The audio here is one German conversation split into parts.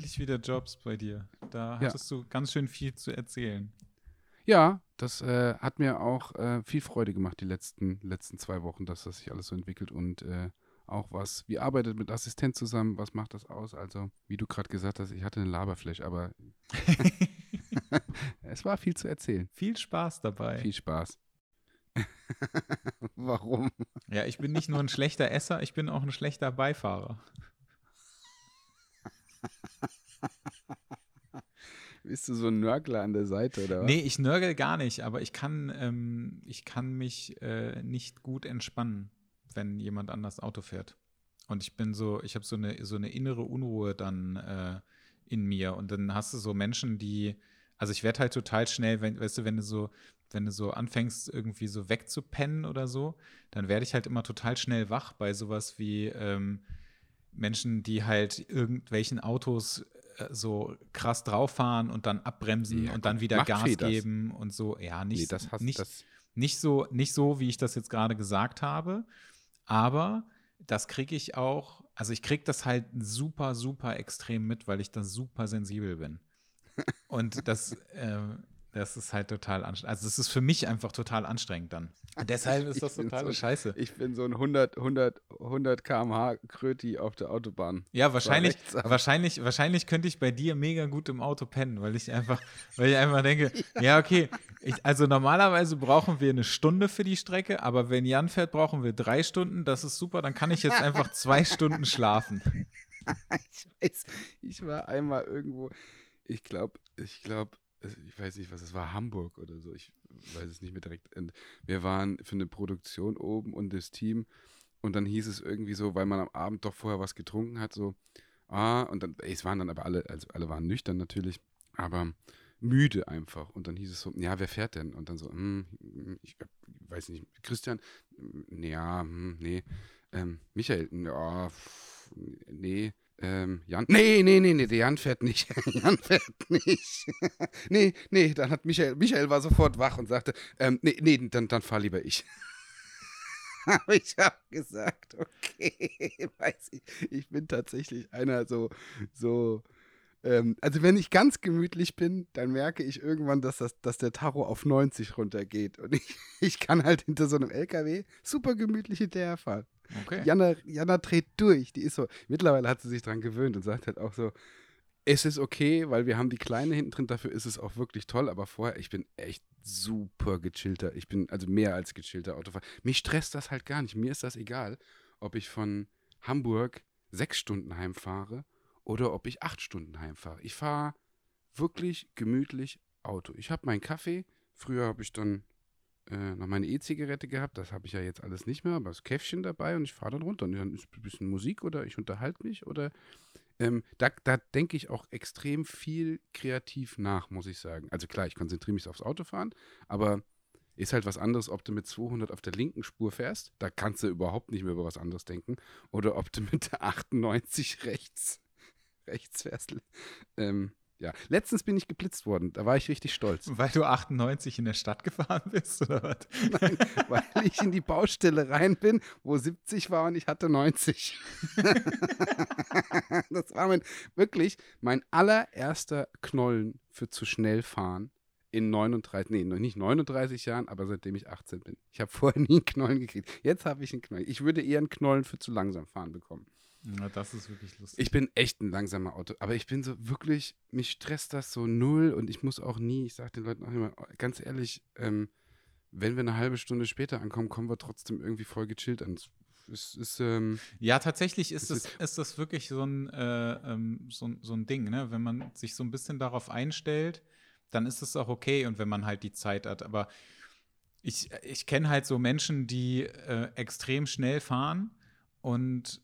endlich wieder Jobs bei dir. Da Ja. hattest du ganz schön viel zu erzählen. Ja, das äh, hat mir auch äh, viel Freude gemacht, die letzten, letzten zwei Wochen, dass das sich alles so entwickelt und äh, auch was, wie arbeitet mit Assistent zusammen, was macht das aus? Also, wie du gerade gesagt hast, ich hatte eine Laberfläche, aber es war viel zu erzählen. Viel Spaß dabei. Viel Spaß. Warum? Ja, ich bin nicht nur ein schlechter Esser, ich bin auch ein schlechter Beifahrer. Bist du so ein Nörgler an der Seite, oder was? Nee, ich nörgel gar nicht, aber ich kann, ähm, ich kann mich äh, nicht gut entspannen, wenn jemand anders Auto fährt. Und ich bin so, ich habe so eine, so eine innere Unruhe dann äh, in mir. Und dann hast du so Menschen, die, also ich werde halt total schnell, wenn, weißt du, wenn du so, wenn du so anfängst, irgendwie so wegzupennen oder so, dann werde ich halt immer total schnell wach bei sowas wie ähm, Menschen, die halt irgendwelchen Autos so krass drauf fahren und dann abbremsen Ja, und dann wieder Gas geben und so. Ja, nicht, nee, das hast nicht, das. nicht so, nicht so, wie ich das jetzt gerade gesagt habe, aber das kriege ich auch, also ich kriege das halt super, super extrem mit, weil ich da super sensibel bin. Und das, äh, das ist halt total anstrengend. Also es ist für mich einfach total anstrengend dann. Und deshalb ist das bin totale so- Scheiße. Ich bin so ein 100, 100, 100 km/h Kröti auf der Autobahn. Ja, wahrscheinlich, wahrscheinlich, wahrscheinlich könnte ich bei dir mega gut im Auto pennen, weil ich einfach, weil ich einfach denke, ja, okay, ich, also normalerweise brauchen wir eine Stunde für die Strecke, aber wenn Jan fährt, brauchen wir drei Stunden, das ist super, dann kann ich jetzt einfach zwei Stunden schlafen. ich weiß, ich war einmal irgendwo, ich glaube, ich glaube, ich weiß nicht, was es war, Hamburg oder so, ich weiß es nicht mehr direkt. Und wir waren für eine Produktion oben und das Team und dann hieß es irgendwie so, weil man am Abend doch vorher was getrunken hat, so, ah, und dann, ey, es waren dann aber alle, also alle waren nüchtern natürlich, aber müde einfach. Und dann hieß es so, ja, wer fährt denn? Und dann so, hm, ich weiß nicht, Christian, hm, ja, hm, nee, ähm, Michael, ja, pff, nee, ähm, Jan, nee, nee, nee, nee, der Jan fährt nicht. Jan fährt nicht. nee, nee, dann hat Michael, Michael war sofort wach und sagte, ähm, nee, nee, dann, dann fahr lieber ich. Aber ich habe gesagt, okay, weiß ich, ich bin tatsächlich einer so, so, ähm, also wenn ich ganz gemütlich bin, dann merke ich irgendwann, dass, das, dass der Tacho auf 90 runtergeht. Und ich, ich kann halt hinter so einem LKW super gemütlich hinterherfahren. Okay. Jana, Jana dreht durch. Die ist so, mittlerweile hat sie sich dran gewöhnt und sagt halt auch so, es ist okay, weil wir haben die Kleine hinten drin, dafür ist es auch wirklich toll, aber vorher, ich bin echt super gechillter. Ich bin also mehr als gechillter Autofahrer. Mich stresst das halt gar nicht. Mir ist das egal, ob ich von Hamburg sechs Stunden heimfahre oder ob ich acht Stunden heimfahre. Ich fahre wirklich gemütlich Auto. Ich habe meinen Kaffee. Früher habe ich dann äh, noch meine E-Zigarette gehabt. Das habe ich ja jetzt alles nicht mehr, aber das Käffchen dabei und ich fahre dann runter. Und dann ist ein bisschen Musik oder ich unterhalte mich oder ähm, da, da denke ich auch extrem viel kreativ nach, muss ich sagen. Also klar, ich konzentriere mich aufs Autofahren, aber ist halt was anderes, ob du mit 200 auf der linken Spur fährst, da kannst du überhaupt nicht mehr über was anderes denken, oder ob du mit der 98 rechts, rechts fährst. Ähm, ja, letztens bin ich geblitzt worden, da war ich richtig stolz, Weil du 98 in der Stadt gefahren bist, oder was? weil ich in die Baustelle rein bin, wo 70 war und ich hatte 90. das war mein, wirklich mein allererster Knollen für zu schnell fahren in 39, nee, noch nicht 39 Jahren, aber seitdem ich 18 bin. Ich habe vorher nie einen Knollen gekriegt. Jetzt habe ich einen Knollen. Ich würde eher einen Knollen für zu langsam fahren bekommen. Ja, das ist wirklich lustig. Ich bin echt ein langsamer Auto, aber ich bin so wirklich, mich stresst das so null und ich muss auch nie, ich sage den Leuten auch immer, ganz ehrlich, ähm, wenn wir eine halbe Stunde später ankommen, kommen wir trotzdem irgendwie voll gechillt an. Es ist, ähm, Ja, tatsächlich ist Es das, ist das wirklich so ein, äh, ähm, so, so ein Ding, ne? Wenn man sich so ein bisschen darauf einstellt, dann ist es auch okay und wenn man halt die Zeit hat. Aber ich, ich kenne halt so Menschen, die äh, extrem schnell fahren und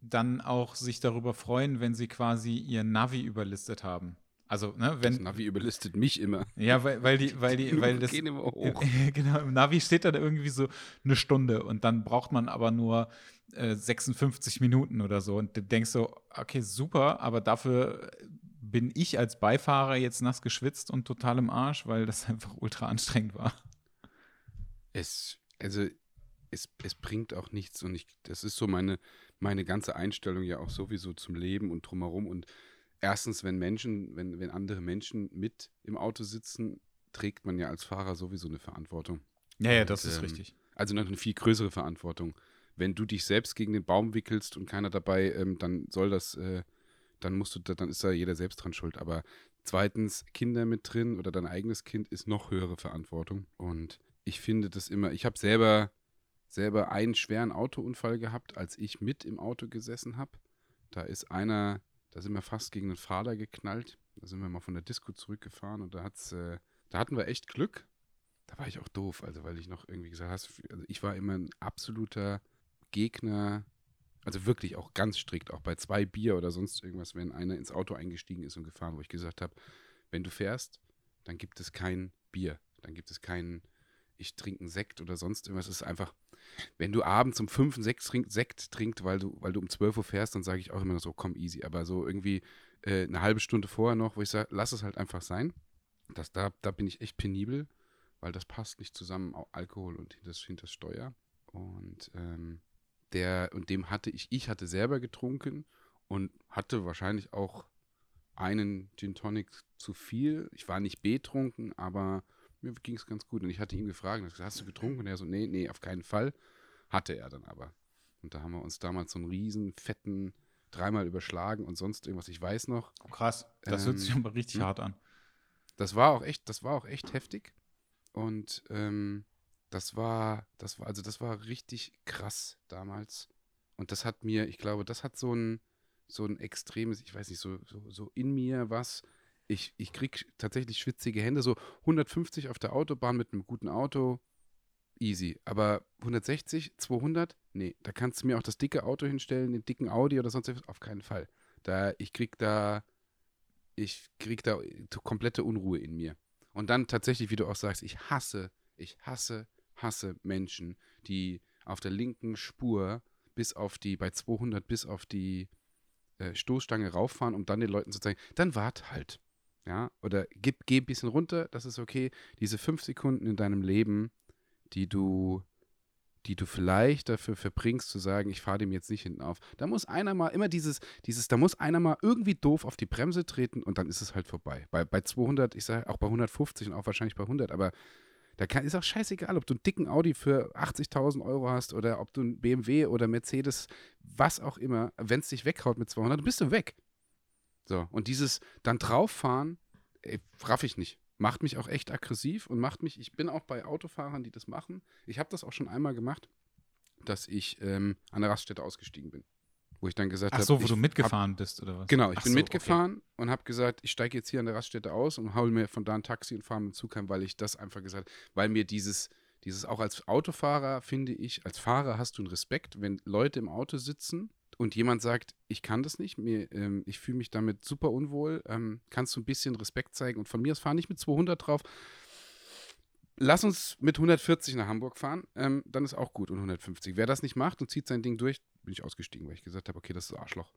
dann auch sich darüber freuen, wenn sie quasi ihr Navi überlistet haben. Also, ne, das wenn, Navi überlistet mich immer. ja, weil, weil die, weil die, weil das, gehen immer hoch. genau, im Navi steht dann irgendwie so eine Stunde und dann braucht man aber nur äh, 56 Minuten oder so. Und du denkst so, okay, super, aber dafür bin ich als Beifahrer jetzt nass geschwitzt und total im Arsch, weil das einfach ultra anstrengend war. Es, also, es, es bringt auch nichts und ich, das ist so meine, meine ganze Einstellung ja auch sowieso zum Leben und drumherum und erstens, wenn Menschen, wenn, wenn andere Menschen mit im Auto sitzen, trägt man ja als Fahrer sowieso eine Verantwortung. Ja, ja, das Und, ist ähm, richtig. Also noch eine viel größere Verantwortung. Wenn du dich selbst gegen den Baum wickelst und keiner dabei, ähm, dann soll das, äh, dann musst du, da, dann ist da jeder selbst dran schuld. Aber zweitens, Kinder mit drin oder dein eigenes Kind ist noch höhere Verantwortung. Und ich finde das immer, ich habe selber, selber einen schweren Autounfall gehabt, als ich mit im Auto gesessen habe. Da ist einer, da sind wir fast gegen einen Fahrer geknallt. Da sind wir mal von der Disco zurückgefahren und da hat's, äh, da hatten wir echt Glück. Da war ich auch doof, also weil ich noch irgendwie gesagt habe, also ich war immer ein absoluter Gegner, also wirklich auch ganz strikt, auch bei zwei Bier oder sonst irgendwas, wenn einer ins Auto eingestiegen ist und gefahren, wo ich gesagt habe, wenn du fährst, dann gibt es kein Bier, dann gibt es keinen, ich trinke einen Sekt oder sonst irgendwas. Es ist einfach, wenn du abends um fünf einen Sekt, trink, Sekt trinkt, weil du, weil du um 12 Uhr fährst, dann sage ich auch immer so, komm easy. Aber so irgendwie äh, eine halbe Stunde vorher noch, wo ich sage, lass es halt einfach sein. Das, da, da bin ich echt penibel, weil das passt nicht zusammen, Alkohol und das, hinters Steuer. Und ähm, der, und dem hatte ich, ich hatte selber getrunken und hatte wahrscheinlich auch einen Gin Tonic zu viel. Ich war nicht betrunken, aber mir ging es ganz gut. Und ich hatte ihn gefragt, gesagt, hast du getrunken? Und er so, nee, nee, auf keinen Fall. Hatte er dann aber. Und da haben wir uns damals so einen riesen, fetten, dreimal überschlagen und sonst irgendwas. Ich weiß noch, Krass. Das hört sich ähm, aber richtig hm? hart an. das war auch echt, das war auch echt heftig. Und ähm, das war, das war, also das war richtig krass damals. Und das hat mir, ich glaube, das hat so ein, so ein extremes, ich weiß nicht, so, so, so in mir was. Ich, ich krieg tatsächlich schwitzige Hände, so 150 auf der Autobahn mit einem guten Auto, easy. Aber 160, 200, nee, da kannst du mir auch das dicke Auto hinstellen, den dicken Audi oder sonst was, auf keinen Fall. Da, ich krieg da, ich krieg da komplette Unruhe in mir. Und dann tatsächlich, wie du auch sagst, ich hasse, ich hasse, hasse Menschen, die auf der linken Spur bis auf die, bei 200 bis auf die äh, Stoßstange rauffahren, um dann den Leuten zu zeigen, dann wart halt. Ja, oder gib, geh ein bisschen runter, das ist okay. Diese fünf Sekunden in deinem Leben, die du, die du vielleicht dafür verbringst, zu sagen, ich fahre dem jetzt nicht hinten auf. Da muss einer mal, immer dieses, dieses, da muss einer mal irgendwie doof auf die Bremse treten und dann ist es halt vorbei. Bei, bei 200, ich sage auch bei 150 und auch wahrscheinlich bei 100, aber da kann, ist auch scheißegal, ob du einen dicken Audi für 80.000 Euro hast oder ob du einen BMW oder Mercedes, was auch immer, wenn es dich weghaut mit 200, dann bist du weg. So, und dieses dann drauffahren, ey, raff ich nicht. Macht mich auch echt aggressiv und macht mich, ich bin auch bei Autofahrern, die das machen. Ich habe das auch schon einmal gemacht, dass ich ähm, an der Raststätte ausgestiegen bin. Wo ich dann gesagt Ach habe, so, wo ich du hab- mitgefahren bist, oder was? Genau, ich Ach bin so, mitgefahren und habe gesagt, ich steige jetzt hier an der Raststätte aus und hole mir von da ein Taxi und fahre mit dem Zug heim, weil ich das einfach gesagt weil mir dieses, dieses auch als Autofahrer, finde ich, als Fahrer hast du einen Respekt, wenn Leute im Auto sitzen und jemand sagt, ich kann das nicht, mir, ähm, ich fühle mich damit super unwohl, ähm, kannst du ein bisschen Respekt zeigen und von mir aus fahr nicht mit 200 drauf. Lass uns mit 140 nach Hamburg fahren, ähm, dann ist auch gut und 150. Wer das nicht macht und zieht sein Ding durch, bin ich ausgestiegen, weil ich gesagt habe, okay, das ist Arschloch.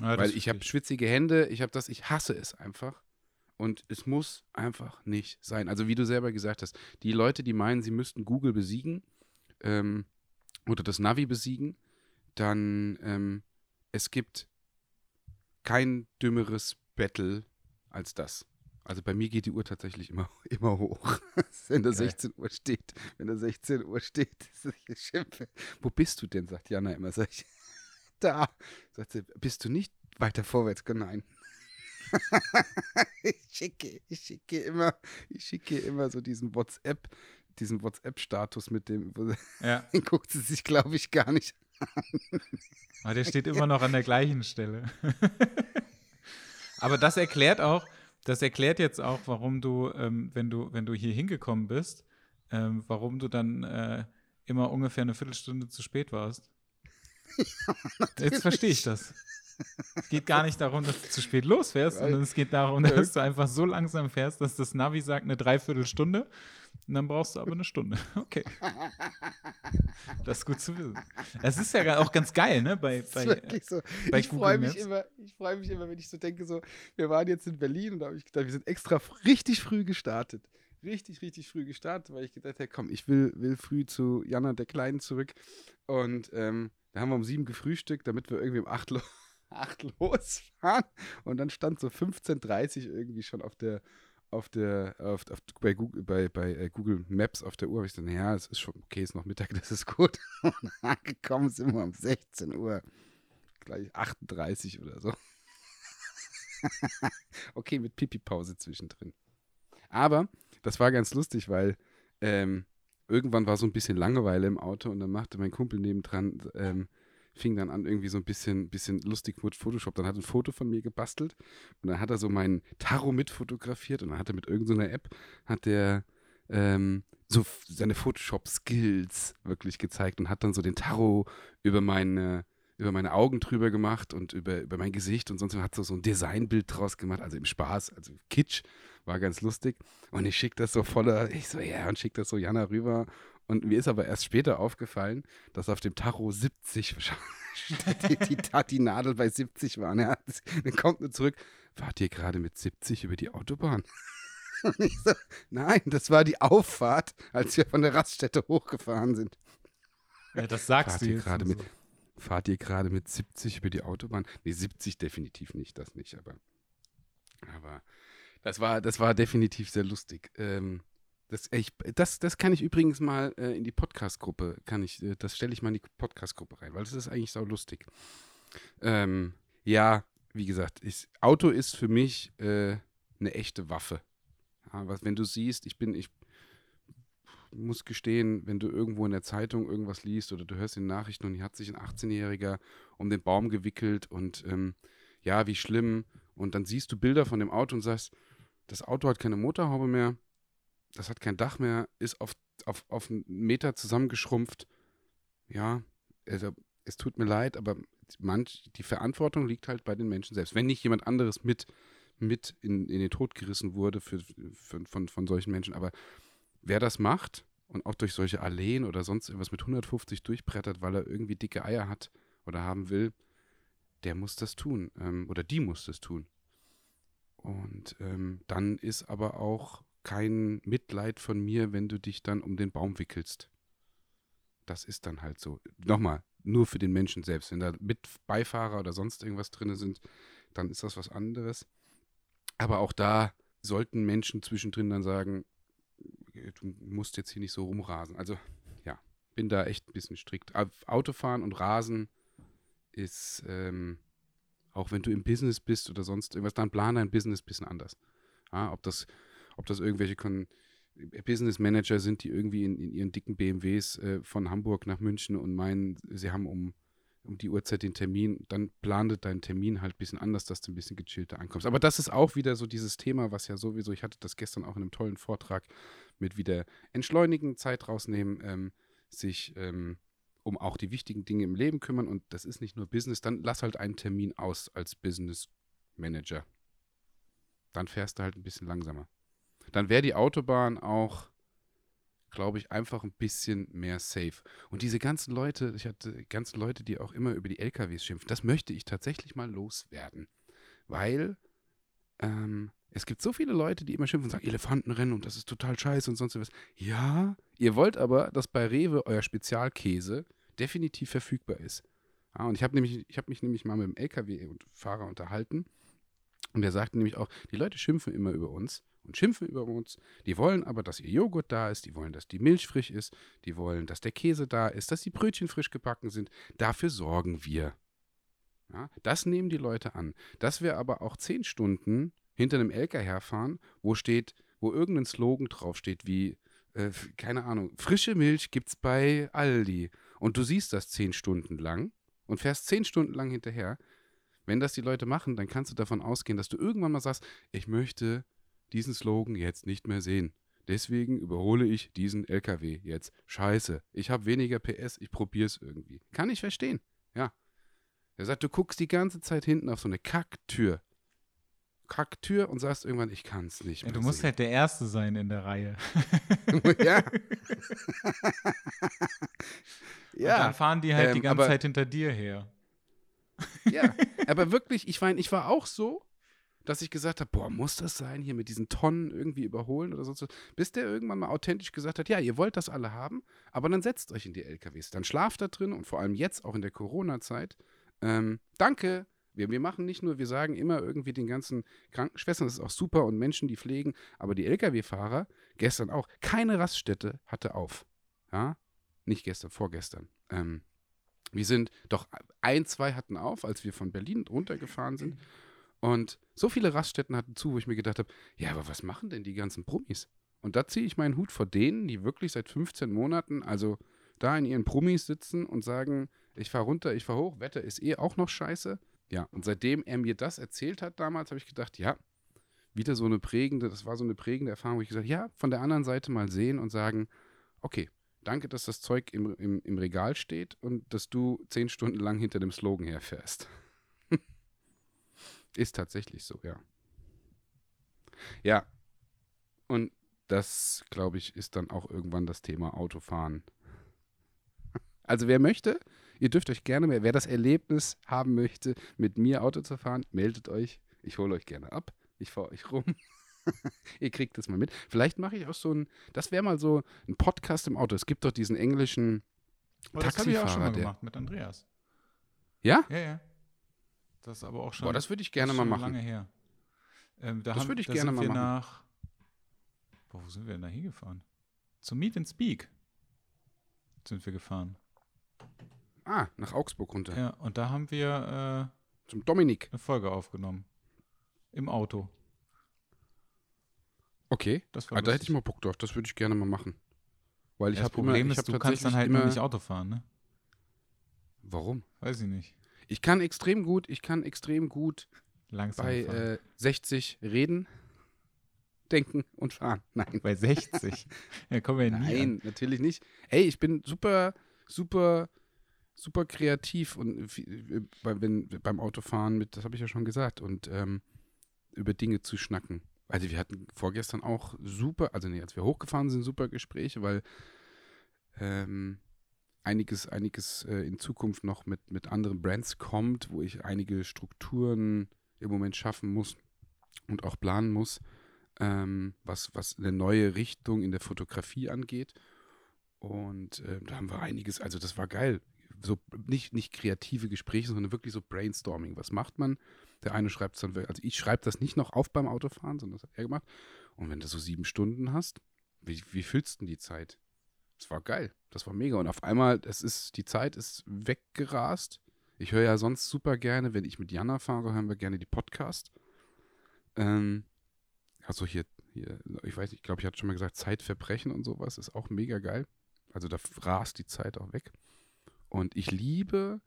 Ja, Weil ich habe schwitzige Hände, ich habe das, ich hasse es einfach. Und es muss einfach nicht sein. Also wie du selber gesagt hast, die Leute, die meinen, sie müssten Google besiegen ähm, oder das Navi besiegen, dann ähm, es gibt kein dümmeres Battle als das. Also bei mir geht die Uhr tatsächlich immer, immer hoch. wenn da Geil. 16 Uhr steht, wenn da 16 Uhr steht. Wo bist du denn? sagt Jana immer. Sag ich, da. Sagt sie, bist du nicht weiter vorwärts? Nein. ich schicke, ich schicke immer, ich schicke immer so diesen WhatsApp, diesen WhatsApp-Status mit dem, Ja, den guckt sie sich, glaube ich, gar nicht aber der steht immer noch an der gleichen Stelle. aber das erklärt auch, das erklärt jetzt auch, warum du, ähm, wenn du, wenn du hier hingekommen bist, ähm, warum du dann äh, immer ungefähr eine Viertelstunde zu spät warst. Jetzt verstehe ich das. Es geht gar nicht darum, dass du zu spät losfährst, sondern es geht darum, dass du einfach so langsam fährst, dass das Navi sagt eine Dreiviertelstunde und dann brauchst du aber eine Stunde. Okay. Das ist gut zu wissen. Es ist ja auch ganz geil, ne? Bei, bei, so. bei ich freue mich immer, ich freue mich immer, wenn ich so denke, so, wir waren jetzt in Berlin und da habe ich gedacht, wir sind extra richtig früh gestartet. Richtig, richtig früh gestartet, weil ich gedacht habe, komm, ich will, will früh zu Jana der Kleinen zurück. Und ähm, da haben wir um sieben gefrühstückt, damit wir irgendwie um acht, lo acht losfahren und dann stand so 15.30 irgendwie schon auf der, auf der, auf, auf, bei, Google, bei, bei äh, Google Maps auf der Uhr. Habe ich gesagt, naja, es ist schon okay, ist noch Mittag, das ist gut. Und angekommen sind wir um 16 Uhr, gleich 38 oder so. okay, mit Pipi-Pause zwischendrin. Aber das war ganz lustig, weil ähm, irgendwann war so ein bisschen Langeweile im Auto und dann machte mein Kumpel nebendran, ähm, fing dann an, irgendwie so ein bisschen, bisschen lustig mit Photoshop. Dann hat er ein Foto von mir gebastelt und dann hat er so meinen Tarot mitfotografiert und dann hat er mit irgendeiner App, hat der ähm, so seine Photoshop-Skills wirklich gezeigt und hat dann so den Tarot über meine über meine Augen drüber gemacht und über, über mein Gesicht und sonst hat so, so ein Designbild draus gemacht, also im Spaß, also Kitsch, war ganz lustig. Und ich schicke das so voller, ich so, ja, und schicke das so Jana rüber. Und mir ist aber erst später aufgefallen, dass auf dem Tacho 70 die, die, die, Nadel bei 70 war. Ja, dann kommt nur zurück, wart ihr gerade mit 70 über die Autobahn? Und ich so, nein, das war die Auffahrt, als wir von der Raststätte hochgefahren sind. Ja, das sagst fahrt du. Ihr mit, Fahrt ihr gerade mit 70 über die Autobahn? Nee, 70 definitiv nicht, das nicht, aber, aber das war, das war definitiv sehr lustig. Ähm, das, ich, das, das kann ich übrigens mal äh, in die Podcast-Gruppe, kann ich, äh, das stelle ich mal in die Podcast-Gruppe rein, weil das ist eigentlich so lustig. Ähm, ja, wie gesagt, ich, Auto ist für mich äh, eine echte Waffe. Ja, was, wenn du siehst, ich bin, ich muss gestehen, wenn du irgendwo in der Zeitung irgendwas liest oder du hörst in den Nachrichten und hier hat sich ein 18-Jähriger um den Baum gewickelt und ähm, ja, wie schlimm. Und dann siehst du Bilder von dem Auto und sagst, das Auto hat keine Motorhaube mehr, das hat kein Dach mehr, ist auf, auf, auf einen Meter zusammengeschrumpft. Ja, also, es tut mir leid, aber manch, die Verantwortung liegt halt bei den Menschen selbst. Wenn nicht jemand anderes mit, mit in, in den Tod gerissen wurde für, für, von, von solchen Menschen, aber wer das macht und auch durch solche Alleen oder sonst irgendwas mit 150 durchbrettert, weil er irgendwie dicke Eier hat oder haben will, der muss das tun ähm, oder die muss das tun. Und ähm, dann ist aber auch kein Mitleid von mir, wenn du dich dann um den Baum wickelst. Das ist dann halt so. Nochmal, nur für den Menschen selbst. Wenn da mit Beifahrer oder sonst irgendwas drin sind, dann ist das was anderes. Aber auch da sollten Menschen zwischendrin dann sagen, du musst jetzt hier nicht so rumrasen. Also ja, bin da echt ein bisschen strikt. Autofahren und Rasen ist, ähm, auch wenn du im Business bist oder sonst irgendwas, dann plan dein Business ein bisschen anders. Ja, ob, das, ob das irgendwelche Kon Business Manager sind, die irgendwie in, in ihren dicken BMWs äh, von Hamburg nach München und meinen, sie haben um, um die Uhrzeit den Termin, dann planet deinen Termin halt ein bisschen anders, dass du ein bisschen gechillter ankommst. Aber das ist auch wieder so dieses Thema, was ja sowieso, ich hatte das gestern auch in einem tollen Vortrag mit wieder entschleunigen, Zeit rausnehmen, ähm, sich ähm, um auch die wichtigen Dinge im Leben kümmern und das ist nicht nur Business, dann lass halt einen Termin aus als Business Manager. Dann fährst du halt ein bisschen langsamer. Dann wäre die Autobahn auch, glaube ich, einfach ein bisschen mehr safe. Und diese ganzen Leute, ich hatte ganzen Leute, die auch immer über die LKWs schimpfen, das möchte ich tatsächlich mal loswerden. Weil ähm, es gibt so viele Leute, die immer schimpfen und sagen, Elefantenrennen und das ist total scheiße und sonst was. Ja, ihr wollt aber, dass bei Rewe euer Spezialkäse definitiv verfügbar ist. Ja, und ich habe hab mich nämlich mal mit dem LKW-Fahrer unterhalten und der sagte nämlich auch, die Leute schimpfen immer über uns und schimpfen über uns. Die wollen aber, dass ihr Joghurt da ist, die wollen, dass die Milch frisch ist, die wollen, dass der Käse da ist, dass die Brötchen frisch gebacken sind. Dafür sorgen wir. Ja, das nehmen die Leute an. Dass wir aber auch zehn Stunden hinter einem LKW herfahren, wo steht, wo irgendein Slogan draufsteht wie, äh, keine Ahnung, frische Milch gibt's bei Aldi und du siehst das zehn Stunden lang und fährst zehn Stunden lang hinterher, wenn das die Leute machen, dann kannst du davon ausgehen, dass du irgendwann mal sagst, ich möchte diesen Slogan jetzt nicht mehr sehen. Deswegen überhole ich diesen LKW jetzt. Scheiße, ich habe weniger PS, ich probiere es irgendwie. Kann ich verstehen, ja. Er sagt, du guckst die ganze Zeit hinten auf so eine Kacktür. Kacktür und sagst irgendwann, ich kann es nicht mehr. Ja, du musst sehen. halt der Erste sein in der Reihe. ja. ja. Und dann fahren die halt ähm, die ganze aber, Zeit hinter dir her. ja, aber wirklich, ich meine, ich war auch so, dass ich gesagt habe, boah, muss das sein, hier mit diesen Tonnen irgendwie überholen oder was. Bis der irgendwann mal authentisch gesagt hat, ja, ihr wollt das alle haben, aber dann setzt euch in die LKWs. Dann schlaft da drin und vor allem jetzt auch in der Corona-Zeit. Ähm, danke, Wir, wir machen nicht nur, wir sagen immer irgendwie den ganzen Krankenschwestern, das ist auch super und Menschen, die pflegen, aber die Lkw-Fahrer, gestern auch, keine Raststätte hatte auf. Ja, nicht gestern, vorgestern. Ähm, wir sind, doch ein, zwei hatten auf, als wir von Berlin runtergefahren sind. Und so viele Raststätten hatten zu, wo ich mir gedacht habe, ja, aber was machen denn die ganzen Promis? Und da ziehe ich meinen Hut vor denen, die wirklich seit 15 Monaten, also da in ihren Promis sitzen und sagen, ich fahre runter, ich fahre hoch, Wetter ist eh auch noch scheiße. Ja, und seitdem er mir das erzählt hat damals, habe ich gedacht, ja, wieder so eine prägende, das war so eine prägende Erfahrung, wo ich gesagt ja, von der anderen Seite mal sehen und sagen, okay, danke, dass das Zeug im, im, im Regal steht und dass du zehn Stunden lang hinter dem Slogan herfährst. Ist tatsächlich so, ja. Ja, und das, glaube ich, ist dann auch irgendwann das Thema Autofahren. Also wer möchte, Ihr dürft euch gerne mehr, wer das Erlebnis haben möchte, mit mir Auto zu fahren, meldet euch. Ich hole euch gerne ab. Ich fahre euch rum. Ihr kriegt das mal mit. Vielleicht mache ich auch so ein, das wäre mal so ein Podcast im Auto. Es gibt doch diesen englischen oh, Das habe ich auch schon mal gemacht mit Andreas. Ja? Ja, ja. Das ist aber auch schon. Boah, das würde ich gerne mal machen. lange her. Ähm, da das würde ich gerne mal machen. Nach, boah, wo sind wir denn da hingefahren? Zum Meet and Speak sind wir gefahren. Ah, nach Augsburg runter. Ja, und da haben wir äh, zum Dominik eine Folge aufgenommen. Im Auto. Okay. Das war ah, da hätte ich mal Bock drauf. Das würde ich gerne mal machen. Weil ich ja, habe Problem immer, ist, du kannst dann halt immer, nicht Auto fahren, ne? Warum? Weiß ich nicht. Ich kann extrem gut, ich kann extrem gut Langsam bei äh, 60 reden, denken und fahren. Nein. Bei 60? ja, kommen wir nie Nein, an. natürlich nicht. Ey, ich bin super, super super kreativ und äh, wenn, beim Autofahren mit, das habe ich ja schon gesagt, und ähm, über Dinge zu schnacken. Also wir hatten vorgestern auch super, also nee, als wir hochgefahren sind, super Gespräche, weil ähm, einiges, einiges äh, in Zukunft noch mit, mit anderen Brands kommt, wo ich einige Strukturen im Moment schaffen muss und auch planen muss, ähm, was, was eine neue Richtung in der Fotografie angeht. Und äh, da haben wir einiges, also das war geil so nicht, nicht kreative Gespräche, sondern wirklich so Brainstorming. Was macht man? Der eine schreibt es dann, also ich schreibe das nicht noch auf beim Autofahren, sondern das hat er gemacht. Und wenn du so sieben Stunden hast, wie, wie füllst du die Zeit? Das war geil. Das war mega. Und auf einmal, es ist, die Zeit ist weggerast. Ich höre ja sonst super gerne, wenn ich mit Jana fahre, hören wir gerne die Podcast. Ähm, also hier, hier, ich weiß, ich glaube, ich hatte schon mal gesagt, Zeitverbrechen und sowas ist auch mega geil. Also da rast die Zeit auch weg. Und ich liebe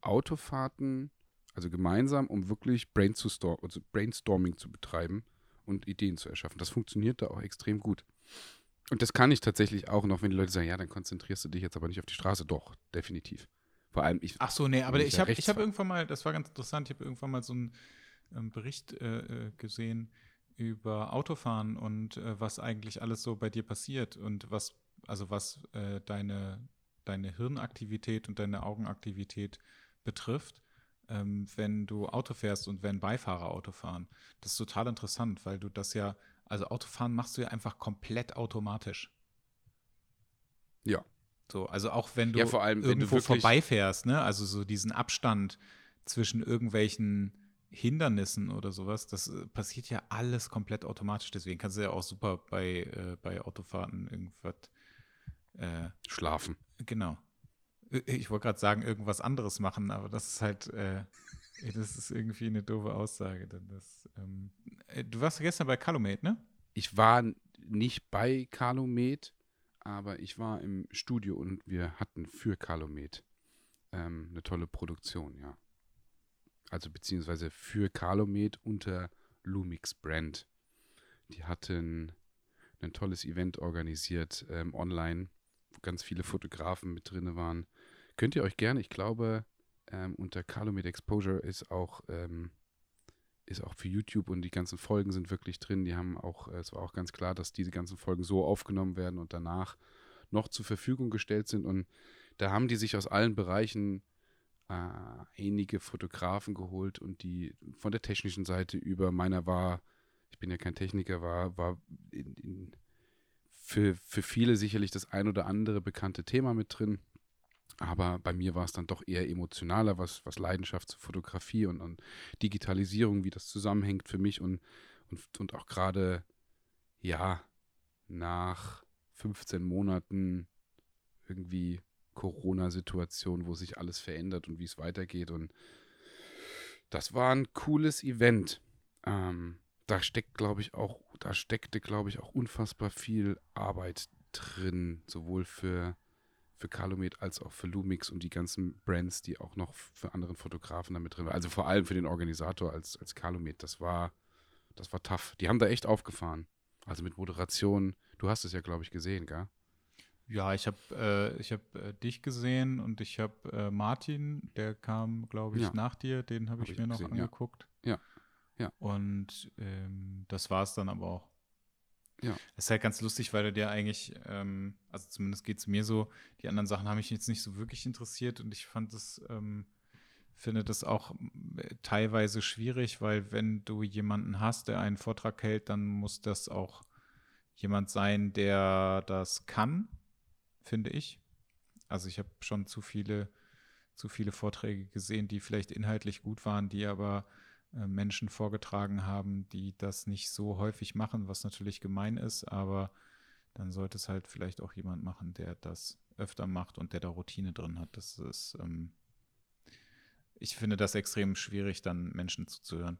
Autofahrten, also gemeinsam, um wirklich also Brainstorming zu betreiben und Ideen zu erschaffen. Das funktioniert da auch extrem gut. Und das kann ich tatsächlich auch noch, wenn die Leute sagen, ja, dann konzentrierst du dich jetzt aber nicht auf die Straße. Doch, definitiv. Vor allem ich. Ach so, nee, aber ich habe hab irgendwann mal, das war ganz interessant, ich habe irgendwann mal so einen ähm, Bericht äh, äh, gesehen über Autofahren und äh, was eigentlich alles so bei dir passiert und was, also was äh, deine deine Hirnaktivität und deine Augenaktivität betrifft, ähm, wenn du Auto fährst und wenn Beifahrer Auto fahren. Das ist total interessant, weil du das ja, also Autofahren machst du ja einfach komplett automatisch. Ja. So, also auch wenn du ja, allem, irgendwo vorbeifährst, ne? Also so diesen Abstand zwischen irgendwelchen Hindernissen oder sowas, das äh, passiert ja alles komplett automatisch. Deswegen kannst du ja auch super bei, äh, bei Autofahrten irgendwas äh, schlafen. Genau. Ich wollte gerade sagen, irgendwas anderes machen, aber das ist halt, äh, das ist irgendwie eine doofe Aussage. Denn das, ähm, äh, du warst gestern bei Calumet, ne? Ich war nicht bei Calumet, aber ich war im Studio und wir hatten für Calumet ähm, eine tolle Produktion, ja. Also beziehungsweise für Calumet unter Lumix Brand. Die hatten ein tolles Event organisiert ähm, online ganz viele Fotografen mit drin waren. Könnt ihr euch gerne, ich glaube, ähm, unter Calumet Exposure ist auch, ähm, ist auch für YouTube und die ganzen Folgen sind wirklich drin. Die haben auch, äh, es war auch ganz klar, dass diese ganzen Folgen so aufgenommen werden und danach noch zur Verfügung gestellt sind. Und da haben die sich aus allen Bereichen äh, einige Fotografen geholt und die von der technischen Seite über meiner war, ich bin ja kein Techniker, war, war in, in für, für viele sicherlich das ein oder andere bekannte Thema mit drin. Aber bei mir war es dann doch eher emotionaler, was, was Leidenschaft zur Fotografie und, und Digitalisierung, wie das zusammenhängt für mich und, und, und auch gerade, ja, nach 15 Monaten irgendwie Corona-Situation, wo sich alles verändert und wie es weitergeht. Und das war ein cooles Event. Ähm, da steckt, glaube ich, auch, da steckte, glaube ich, auch unfassbar viel Arbeit drin, sowohl für, für Calumet als auch für Lumix und die ganzen Brands, die auch noch für anderen Fotografen damit drin waren. Also vor allem für den Organisator als, als Calumet. Das war, das war tough. Die haben da echt aufgefahren. Also mit Moderation. Du hast es ja, glaube ich, gesehen, gell? Ja, ich habe äh, hab, äh, dich gesehen und ich habe äh, Martin, der kam, glaube ich, ja. nach dir, den habe hab ich, ich, mir noch gesehen, angeguckt. Ja. ja. ja. Und ähm, das war es dann aber auch. Ja. Das ist halt ganz lustig, weil du dir eigentlich, ähm, also zumindest geht es mir so, die anderen Sachen haben mich jetzt nicht so wirklich interessiert und ich fand das, ähm, finde das auch teilweise schwierig, weil wenn du jemanden hast, der einen Vortrag hält, dann muss das auch jemand sein, der das kann finde ich. Also ich habe schon zu viele, zu viele Vorträge gesehen, die vielleicht inhaltlich gut waren, die aber Menschen vorgetragen haben, die das nicht so häufig machen, was natürlich gemein ist, aber dann sollte es halt vielleicht auch jemand machen, der das öfter macht und der da Routine drin hat. Das ist, ähm, ich finde das extrem schwierig, dann Menschen zuzuhören.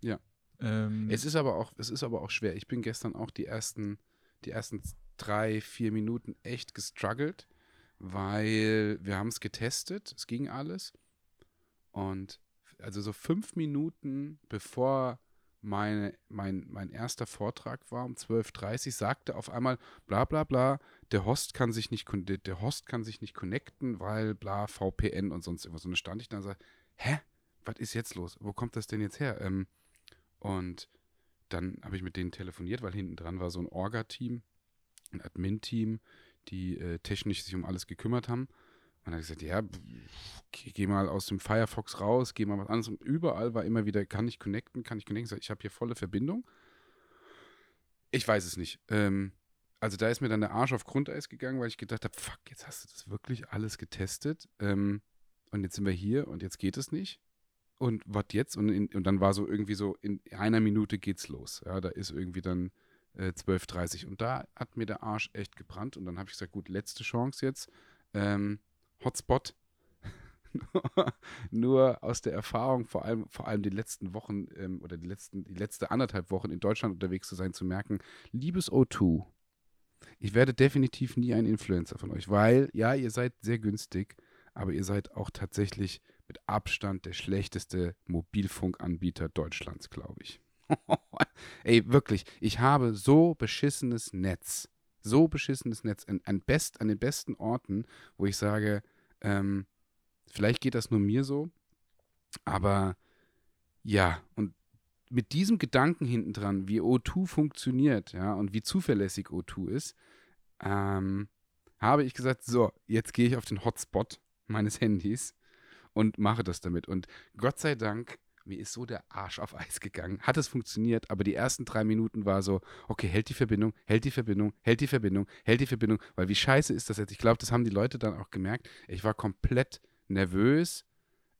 Ja. Ähm, es ist aber auch, es ist aber auch schwer. Ich bin gestern auch die ersten, die ersten drei, vier Minuten echt gestruggelt, weil wir haben es getestet, es ging alles. Und also so fünf Minuten bevor meine, mein, mein erster Vortrag war um 12.30 Uhr, sagte auf einmal bla bla bla, der Host kann sich nicht der Host kann sich nicht connecten, weil bla VPN und sonst irgendwas. Und dann stand ich da und sagte, hä? Was ist jetzt los? Wo kommt das denn jetzt her? Ähm, und dann habe ich mit denen telefoniert, weil hinten dran war so ein Orga-Team ein Admin-Team, die äh, technisch sich um alles gekümmert haben. Und habe ich gesagt, ja, geh, geh, mal aus dem Firefox raus, geh mal was anderes. Und überall war immer wieder, kann ich connecten, kann ich connecten. Ich habe hier volle Verbindung. Ich weiß es nicht. Ähm, also da ist mir dann der Arsch auf Grundeis gegangen, weil ich gedacht habe, fuck, jetzt hast du das wirklich alles getestet. Ähm, und jetzt sind wir hier und jetzt geht es nicht. Und was jetzt? Und, in, und dann war so irgendwie so, in einer Minute geht's los. Ja, da ist irgendwie dann äh, 12.30 Und da hat mir der Arsch echt gebrannt. Und dann habe ich gesagt, gut, letzte Chance jetzt. Ähm, Hotspot. nur aus der Erfahrung, vor allem, vor allem die letzten Wochen ähm, oder die, letzten, die letzte anderthalb Wochen in Deutschland unterwegs zu sein, zu merken, liebes O2, ich werde definitiv nie ein Influencer von euch, weil ja, ihr seid sehr günstig, aber ihr seid auch tatsächlich mit Abstand der schlechteste Mobilfunkanbieter Deutschlands, glaube ich. Ey, wirklich, ich habe so beschissenes Netz. So beschissenes Netz an, an, best, an den besten Orten, wo ich sage, ähm, vielleicht geht das nur mir so, aber ja, und mit diesem Gedanken hinten dran, wie O2 funktioniert, ja, und wie zuverlässig O2 ist, ähm, habe ich gesagt, so, jetzt gehe ich auf den Hotspot meines Handys und mache das damit. Und Gott sei Dank mir ist so der Arsch auf Eis gegangen. Hat es funktioniert, aber die ersten drei Minuten war so, okay, hält die Verbindung, hält die Verbindung, hält die Verbindung, hält die Verbindung, weil wie scheiße ist das jetzt? Ich glaube, das haben die Leute dann auch gemerkt. Ich war komplett nervös.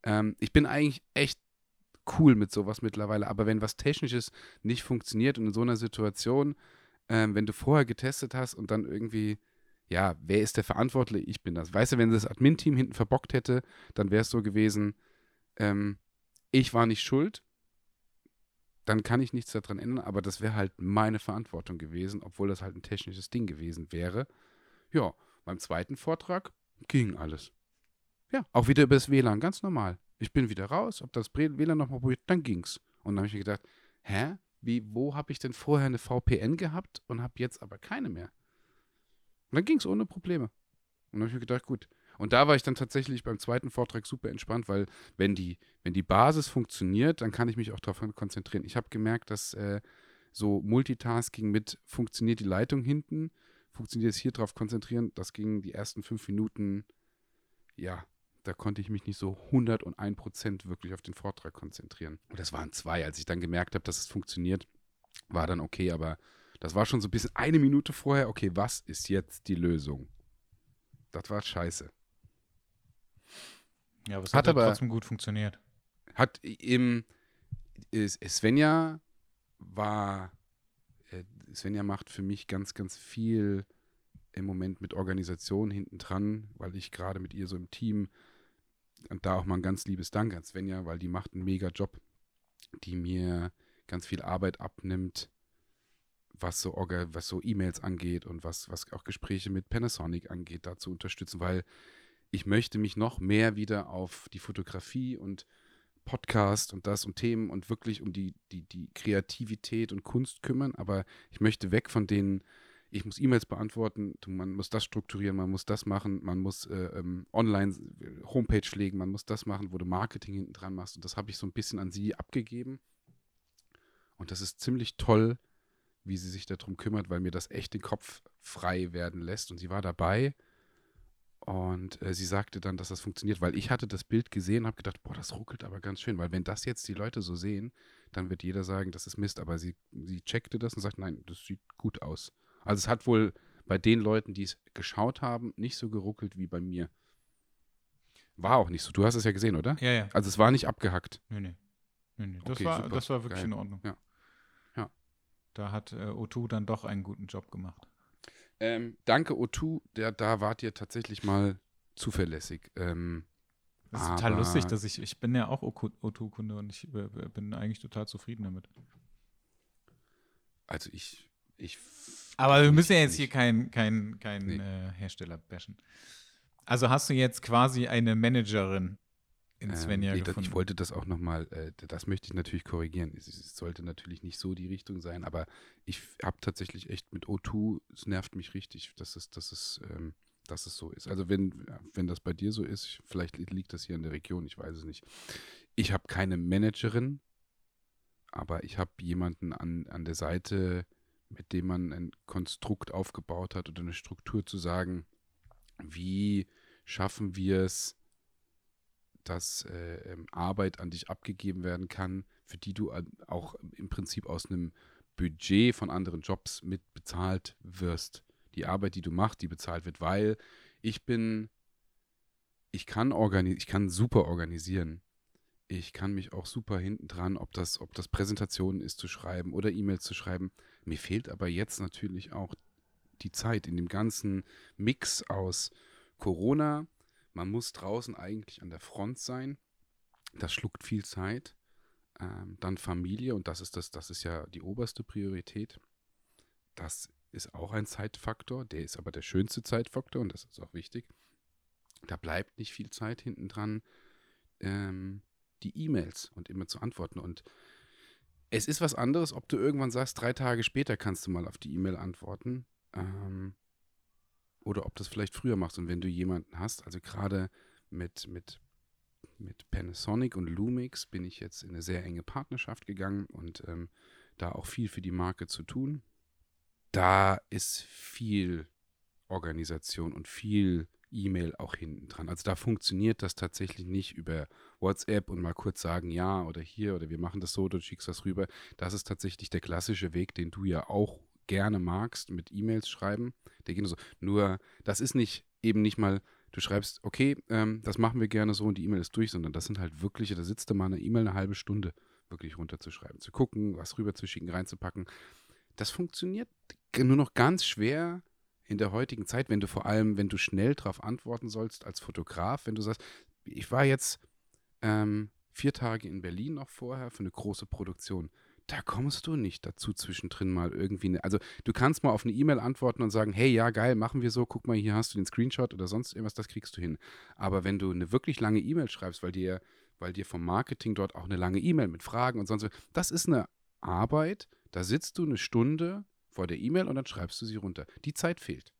Ähm, ich bin eigentlich echt cool mit sowas mittlerweile, aber wenn was Technisches nicht funktioniert und in so einer Situation, ähm, wenn du vorher getestet hast und dann irgendwie ja, wer ist der Verantwortliche? Ich bin das. Weißt du, wenn das Admin-Team hinten verbockt hätte, dann wäre es so gewesen, ähm, ich war nicht schuld, dann kann ich nichts daran ändern, aber das wäre halt meine Verantwortung gewesen, obwohl das halt ein technisches Ding gewesen wäre. Ja, beim zweiten Vortrag ging alles. Ja, auch wieder über das WLAN, ganz normal. Ich bin wieder raus, ob das WLAN nochmal probiert, dann ging's. Und dann habe ich mir gedacht, hä? Wie, wo habe ich denn vorher eine VPN gehabt und habe jetzt aber keine mehr? Und dann ging es ohne Probleme. Und dann habe ich mir gedacht, gut, und da war ich dann tatsächlich beim zweiten Vortrag super entspannt, weil wenn die, wenn die Basis funktioniert, dann kann ich mich auch darauf konzentrieren. Ich habe gemerkt, dass äh, so Multitasking mit funktioniert die Leitung hinten, funktioniert es hier drauf konzentrieren, das ging die ersten fünf Minuten, ja, da konnte ich mich nicht so 101 Prozent wirklich auf den Vortrag konzentrieren. Und das waren zwei. Als ich dann gemerkt habe, dass es funktioniert, war dann okay, aber das war schon so ein bisschen eine Minute vorher, okay, was ist jetzt die Lösung? Das war scheiße. Ja, aber es Hat hat, aber aber- trotzdem gut funktioniert. Hat im Svenja war äh, Svenja macht für mich ganz, ganz viel im Moment mit Organisation hinten dran, weil ich gerade mit ihr so im Team und da auch mal ein ganz liebes Dank an Svenja, weil die macht einen mega Job, die mir ganz viel Arbeit abnimmt, was so Orga, was so E-Mails angeht und was, was auch Gespräche mit Panasonic angeht, da zu unterstützen, weil ich möchte mich noch mehr wieder auf die Fotografie und Podcast und das und Themen und wirklich um die, die, die Kreativität und Kunst kümmern, aber ich möchte weg von denen, ich muss E-Mails beantworten, man muss das strukturieren, man muss das machen, man muss äh, ähm, online äh, Homepage pflegen, man muss das machen, wo du Marketing hinten dran machst. Und das habe ich so ein bisschen an sie abgegeben. Und das ist ziemlich toll, wie sie sich darum kümmert, weil mir das echt den Kopf frei werden lässt. Und sie war dabei und äh, sie sagte dann, dass das funktioniert, weil ich hatte das Bild gesehen und habe gedacht, boah, das ruckelt aber ganz schön, weil wenn das jetzt die Leute so sehen, dann wird jeder sagen, das ist Mist. Aber sie, sie checkte das und sagt, nein, das sieht gut aus. Also es hat wohl bei den Leuten, die es geschaut haben, nicht so geruckelt wie bei mir. War auch nicht so. Du hast es ja gesehen, oder? Ja, ja. Also es war nicht abgehackt. Nee, nee. nee, nee. Das, Okay, war, super. das war wirklich Geil. in Ordnung. Ja. Ja. Da hat äh, O2 dann doch einen guten Job gemacht. Ähm, danke, O2, der, da wart ihr tatsächlich mal zuverlässig. Ähm, Das ist total lustig, dass ich, ich bin ja auch O2-Kunde und ich äh, bin eigentlich total zufrieden damit. also ich, ich Aber wir müssen ja jetzt nicht. hier kein, kein, kein Nee. äh, Hersteller bashen. Also hast du jetzt quasi eine Managerin in Svenja ähm, nee, gefunden? ich wollte das auch nochmal, äh, das möchte ich natürlich korrigieren. Es, es sollte natürlich nicht so die Richtung sein, aber ich habe tatsächlich echt mit O2, es nervt mich richtig, dass es, dass es, ähm, dass es so ist. Also wenn, wenn das bei dir so ist, vielleicht li- liegt das hier in der Region, ich weiß es nicht. Ich habe keine Managerin, aber ich habe jemanden an, an der Seite, mit dem man ein Konstrukt aufgebaut hat oder eine Struktur zu sagen, wie schaffen wir es, dass äh, ähm, Arbeit an dich abgegeben werden kann, für die du auch im Prinzip aus einem Budget von anderen Jobs mit bezahlt wirst. Die Arbeit, die du machst, die bezahlt wird, weil ich bin, ich kann organi ich kann super organisieren. Ich kann mich auch super hinten dran, ob das, ob das Präsentationen ist zu schreiben oder E-Mails zu schreiben. Mir fehlt aber jetzt natürlich auch die Zeit in dem ganzen Mix aus Corona, man muss draußen eigentlich an der Front sein. Das schluckt viel Zeit. Ähm, dann Familie und das ist das, das ist ja die oberste Priorität. Das ist auch ein Zeitfaktor, der ist aber der schönste Zeitfaktor und das ist auch wichtig. Da bleibt nicht viel Zeit hinten dran, ähm, die E-Mails und immer zu antworten. Und es ist was anderes, ob du irgendwann sagst, drei Tage später kannst du mal auf die E-Mail antworten. Ähm, oder ob du das vielleicht früher machst. Und wenn du jemanden hast, also gerade mit, mit, mit Panasonic und Lumix bin ich jetzt in eine sehr enge Partnerschaft gegangen und ähm, da auch viel für die Marke zu tun. Da ist viel Organisation und viel E-Mail auch hinten dran. Also da funktioniert das tatsächlich nicht über WhatsApp und mal kurz sagen, ja oder hier oder wir machen das so, du schickst das rüber. Das ist tatsächlich der klassische Weg, den du ja auch gerne magst, mit E-Mails schreiben. Der geht nur so. Nur, das ist nicht eben nicht mal, du schreibst, okay, ähm, das machen wir gerne so und die E-Mail ist durch, sondern das sind halt wirkliche, da sitzt du mal eine E-Mail eine halbe Stunde wirklich runterzuschreiben, zu gucken, was rüberzuschicken, reinzupacken. Das funktioniert nur noch ganz schwer in der heutigen Zeit, wenn du vor allem, wenn du schnell darauf antworten sollst als Fotograf, wenn du sagst, ich war jetzt ähm, vier Tage in Berlin noch vorher für eine große Produktion. Da kommst du nicht dazu, zwischendrin mal irgendwie. Ne, also, du kannst mal auf eine E-Mail antworten und sagen: Hey, ja, geil, machen wir so. Guck mal, hier hast du den Screenshot oder sonst irgendwas, das kriegst du hin. Aber wenn du eine wirklich lange E-Mail schreibst, weil dir, weil dir vom Marketing dort auch eine lange E-Mail mit Fragen und sonst was, das ist eine Arbeit. Da sitzt du eine Stunde vor der E-Mail und dann schreibst du sie runter. Die Zeit fehlt.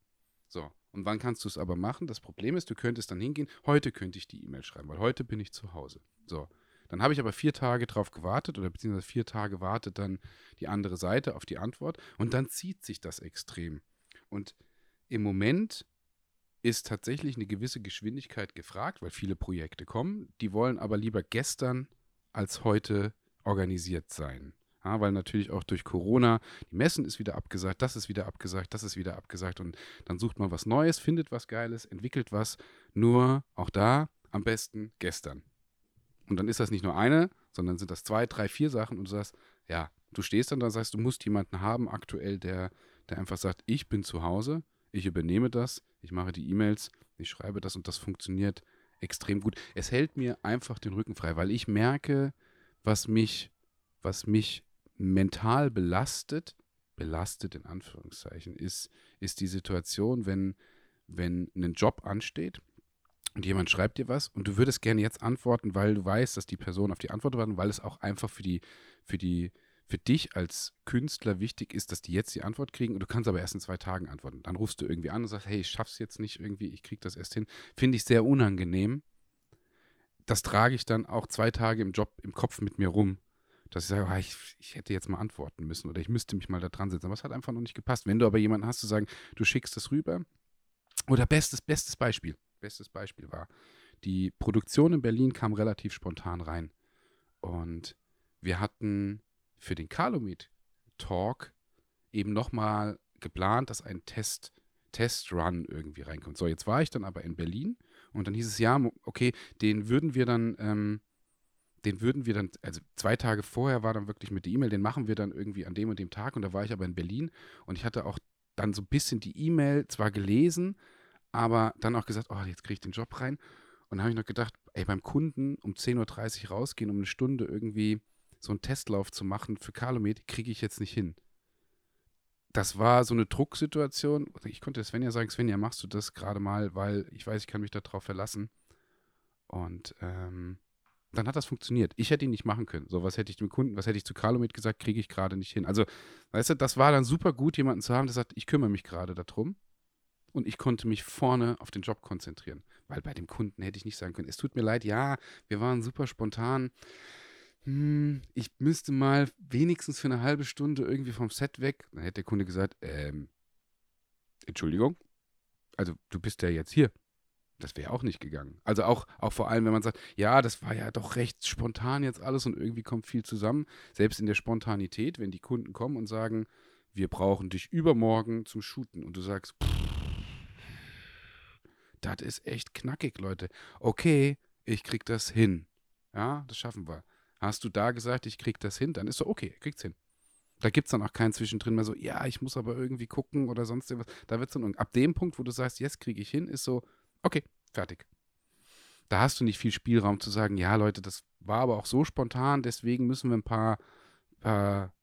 So. Und wann kannst du es aber machen? Das Problem ist, du könntest dann hingehen, heute könnte ich die E-Mail schreiben, weil heute bin ich zu Hause. So. Dann habe ich aber vier Tage drauf gewartet oder beziehungsweise vier Tage wartet dann die andere Seite auf die Antwort und dann zieht sich das extrem. Und im Moment ist tatsächlich eine gewisse Geschwindigkeit gefragt, weil viele Projekte kommen. Die wollen aber lieber gestern als heute organisiert sein. Ja, weil natürlich auch durch Corona, die Messen ist wieder abgesagt, das ist wieder abgesagt, das ist wieder abgesagt und dann sucht man was Neues, findet was Geiles, entwickelt was. Nur auch da, am besten gestern. Und dann ist das nicht nur eine, sondern sind das zwei, drei, vier Sachen und du sagst, ja, du stehst dann da und sagst, du musst jemanden haben aktuell, der, der einfach sagt, ich bin zu Hause, ich übernehme das, ich mache die E-Mails, ich schreibe das und das funktioniert extrem gut. Es hält mir einfach den Rücken frei, weil ich merke, was mich, was mich mental belastet, belastet in Anführungszeichen, ist, ist die Situation, wenn, wenn ein Job ansteht und jemand schreibt dir was und du würdest gerne jetzt antworten, weil du weißt, dass die Person auf die Antwort wartet, weil es auch einfach für die, für die, für dich als Künstler wichtig ist, dass die jetzt die Antwort kriegen und du kannst aber erst in zwei Tagen antworten. Dann rufst du irgendwie an und sagst, hey, ich schaff's jetzt nicht irgendwie, ich krieg das erst hin. Finde ich sehr unangenehm. Das trage ich dann auch zwei Tage im Job im Kopf mit mir rum. Dass ich sage, oh, ich, ich, hätte jetzt mal antworten müssen oder ich müsste mich mal da dran setzen. Aber es hat einfach noch nicht gepasst. Wenn du aber jemanden hast, zu sagen, du schickst das rüber. Oder bestes, bestes Beispiel. Bestes Beispiel war, die Produktion in Berlin kam relativ spontan rein. Und wir hatten für den Calumet Talk eben nochmal geplant, dass ein Test, Testrun irgendwie reinkommt. So, jetzt war ich dann aber in Berlin und dann hieß es, ja, okay, den würden wir dann, ähm, den würden wir dann, also zwei Tage vorher war dann wirklich mit der E-Mail, den machen wir dann irgendwie an dem und dem Tag und da war ich aber in Berlin und ich hatte auch dann so ein bisschen die E-Mail zwar gelesen, aber dann auch gesagt, oh, jetzt kriege ich den Job rein. Und dann habe ich noch gedacht, ey, beim Kunden um 10.30 Uhr rausgehen, um eine Stunde irgendwie so einen Testlauf zu machen für Calumet, kriege ich jetzt nicht hin. Das war so eine Drucksituation. Ich konnte Svenja sagen, Svenja, machst du das gerade mal, weil ich weiß, ich kann mich darauf verlassen. Und ähm, dann hat das funktioniert. Ich hätte ihn nicht machen können. So, was hätte ich dem Kunden, was hätte ich zu Calumet gesagt, kriege ich gerade nicht hin. Also, weißt du, das war dann super gut, jemanden zu haben, der sagt, ich kümmere mich gerade darum. Und ich konnte mich vorne auf den Job konzentrieren. Weil bei dem Kunden hätte ich nicht sagen können, es tut mir leid, ja, wir waren super spontan hm, ich müsste mal wenigstens für eine halbe Stunde irgendwie vom Set weg. Dann hätte der Kunde gesagt, ähm, Entschuldigung, also du bist ja jetzt hier. Das wäre auch nicht gegangen. Also auch, auch vor allem, wenn man sagt, ja, das war ja doch recht spontan jetzt alles und irgendwie kommt viel zusammen. Selbst in der Spontanität, wenn die Kunden kommen und sagen, wir brauchen dich übermorgen zum Shooten und du sagst, das ist echt knackig, Leute. Okay, ich krieg das hin. Ja, das schaffen wir. Hast du da gesagt, ich krieg das hin, dann ist so, okay, kriegt's hin. Da gibt es dann auch kein Zwischendrin mehr so, ja, ich muss aber irgendwie gucken oder sonst irgendwas. Da wird es dann, ab dem Punkt, wo du sagst, jetzt kriege ich hin, ist so, okay, fertig. Da hast du nicht viel Spielraum zu sagen, ja, Leute, das war aber auch so spontan, deswegen müssen wir ein paar, paar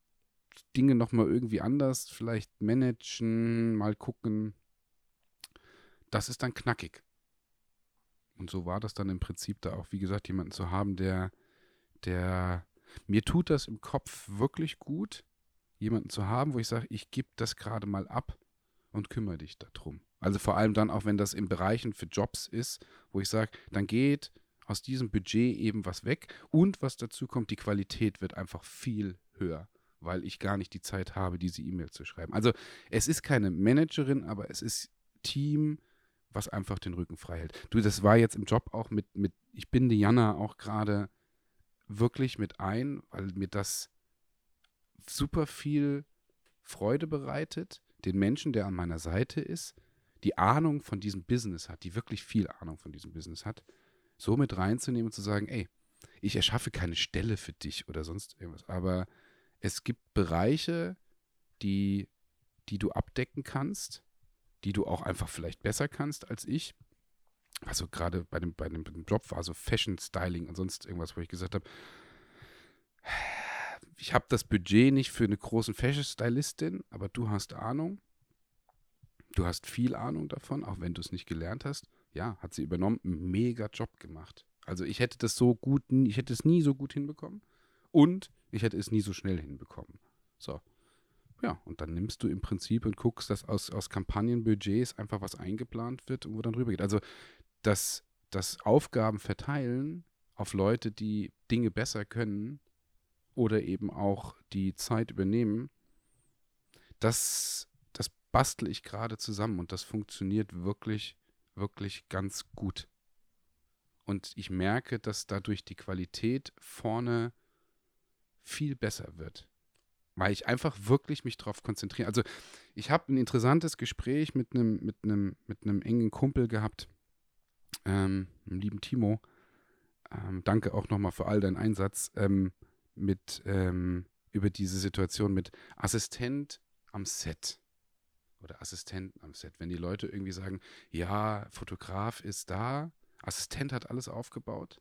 Dinge nochmal irgendwie anders vielleicht managen, mal gucken. Das ist dann knackig. Und so war das dann im Prinzip da auch, wie gesagt, jemanden zu haben, der der, mir tut das im Kopf wirklich gut, jemanden zu haben, wo ich sage, ich gebe das gerade mal ab und kümmere dich darum. Also vor allem dann auch, wenn das in Bereichen für Jobs ist, wo ich sage, dann geht aus diesem Budget eben was weg und was dazu kommt, die Qualität wird einfach viel höher, weil ich gar nicht die Zeit habe, diese E-Mail zu schreiben. Also es ist keine Managerin, aber es ist Team, was einfach den Rücken frei hält. Du, das war jetzt im Job auch mit, mit ich binde Jana auch gerade wirklich mit ein, weil mir das super viel Freude bereitet, den Menschen, der an meiner Seite ist, die Ahnung von diesem Business hat, die wirklich viel Ahnung von diesem Business hat, so mit reinzunehmen und zu sagen, ey, ich erschaffe keine Stelle für dich oder sonst irgendwas, aber es gibt Bereiche, die, die du abdecken kannst, die du auch einfach vielleicht besser kannst als ich also gerade bei dem, bei, dem, Job war so Fashion Styling und sonst irgendwas, wo ich gesagt habe, ich habe das Budget nicht für eine große Fashion Stylistin, aber du hast Ahnung. Du hast viel Ahnung davon, auch wenn du es nicht gelernt hast. Ja, hat sie übernommen, mega Job gemacht. Also ich hätte das so gut, ich hätte es nie so gut hinbekommen und ich hätte es nie so schnell hinbekommen. So. Ja, und dann nimmst du im Prinzip und guckst, dass aus, aus Kampagnenbudgets einfach was eingeplant wird und wo dann rüber geht. Also dass das Aufgaben verteilen auf Leute, die Dinge besser können oder eben auch die Zeit übernehmen, das, das bastel ich gerade zusammen und das funktioniert wirklich, wirklich ganz gut. Und ich merke, dass dadurch die Qualität vorne viel besser wird. Weil ich einfach wirklich mich darauf konzentriere. Also ich habe ein interessantes Gespräch mit einem, mit mit engen Kumpel gehabt, ähm, dem lieben Timo, ähm, danke auch nochmal für all deinen Einsatz, ähm, mit ähm, über diese Situation mit Assistent am Set oder Assistenten am Set. Wenn die Leute irgendwie sagen, ja, Fotograf ist da, Assistent hat alles aufgebaut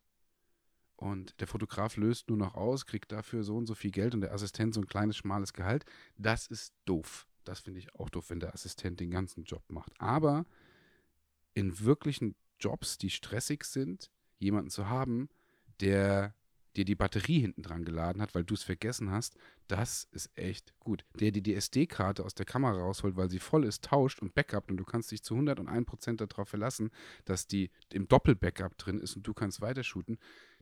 und der Fotograf löst nur noch aus, kriegt dafür so und so viel Geld und der Assistent so ein kleines, schmales Gehalt. Das ist doof. Das finde ich auch doof, wenn der Assistent den ganzen Job macht. Aber in wirklichen Jobs, die stressig sind, jemanden zu haben, der dir die Batterie hinten dran geladen hat, weil du es vergessen hast, das ist echt gut. Der dir die SD-Karte aus der Kamera rausholt, weil sie voll ist, tauscht und Backup und du kannst dich zu 101% darauf verlassen, dass die im Doppel-Backup drin ist und du kannst weitershooten.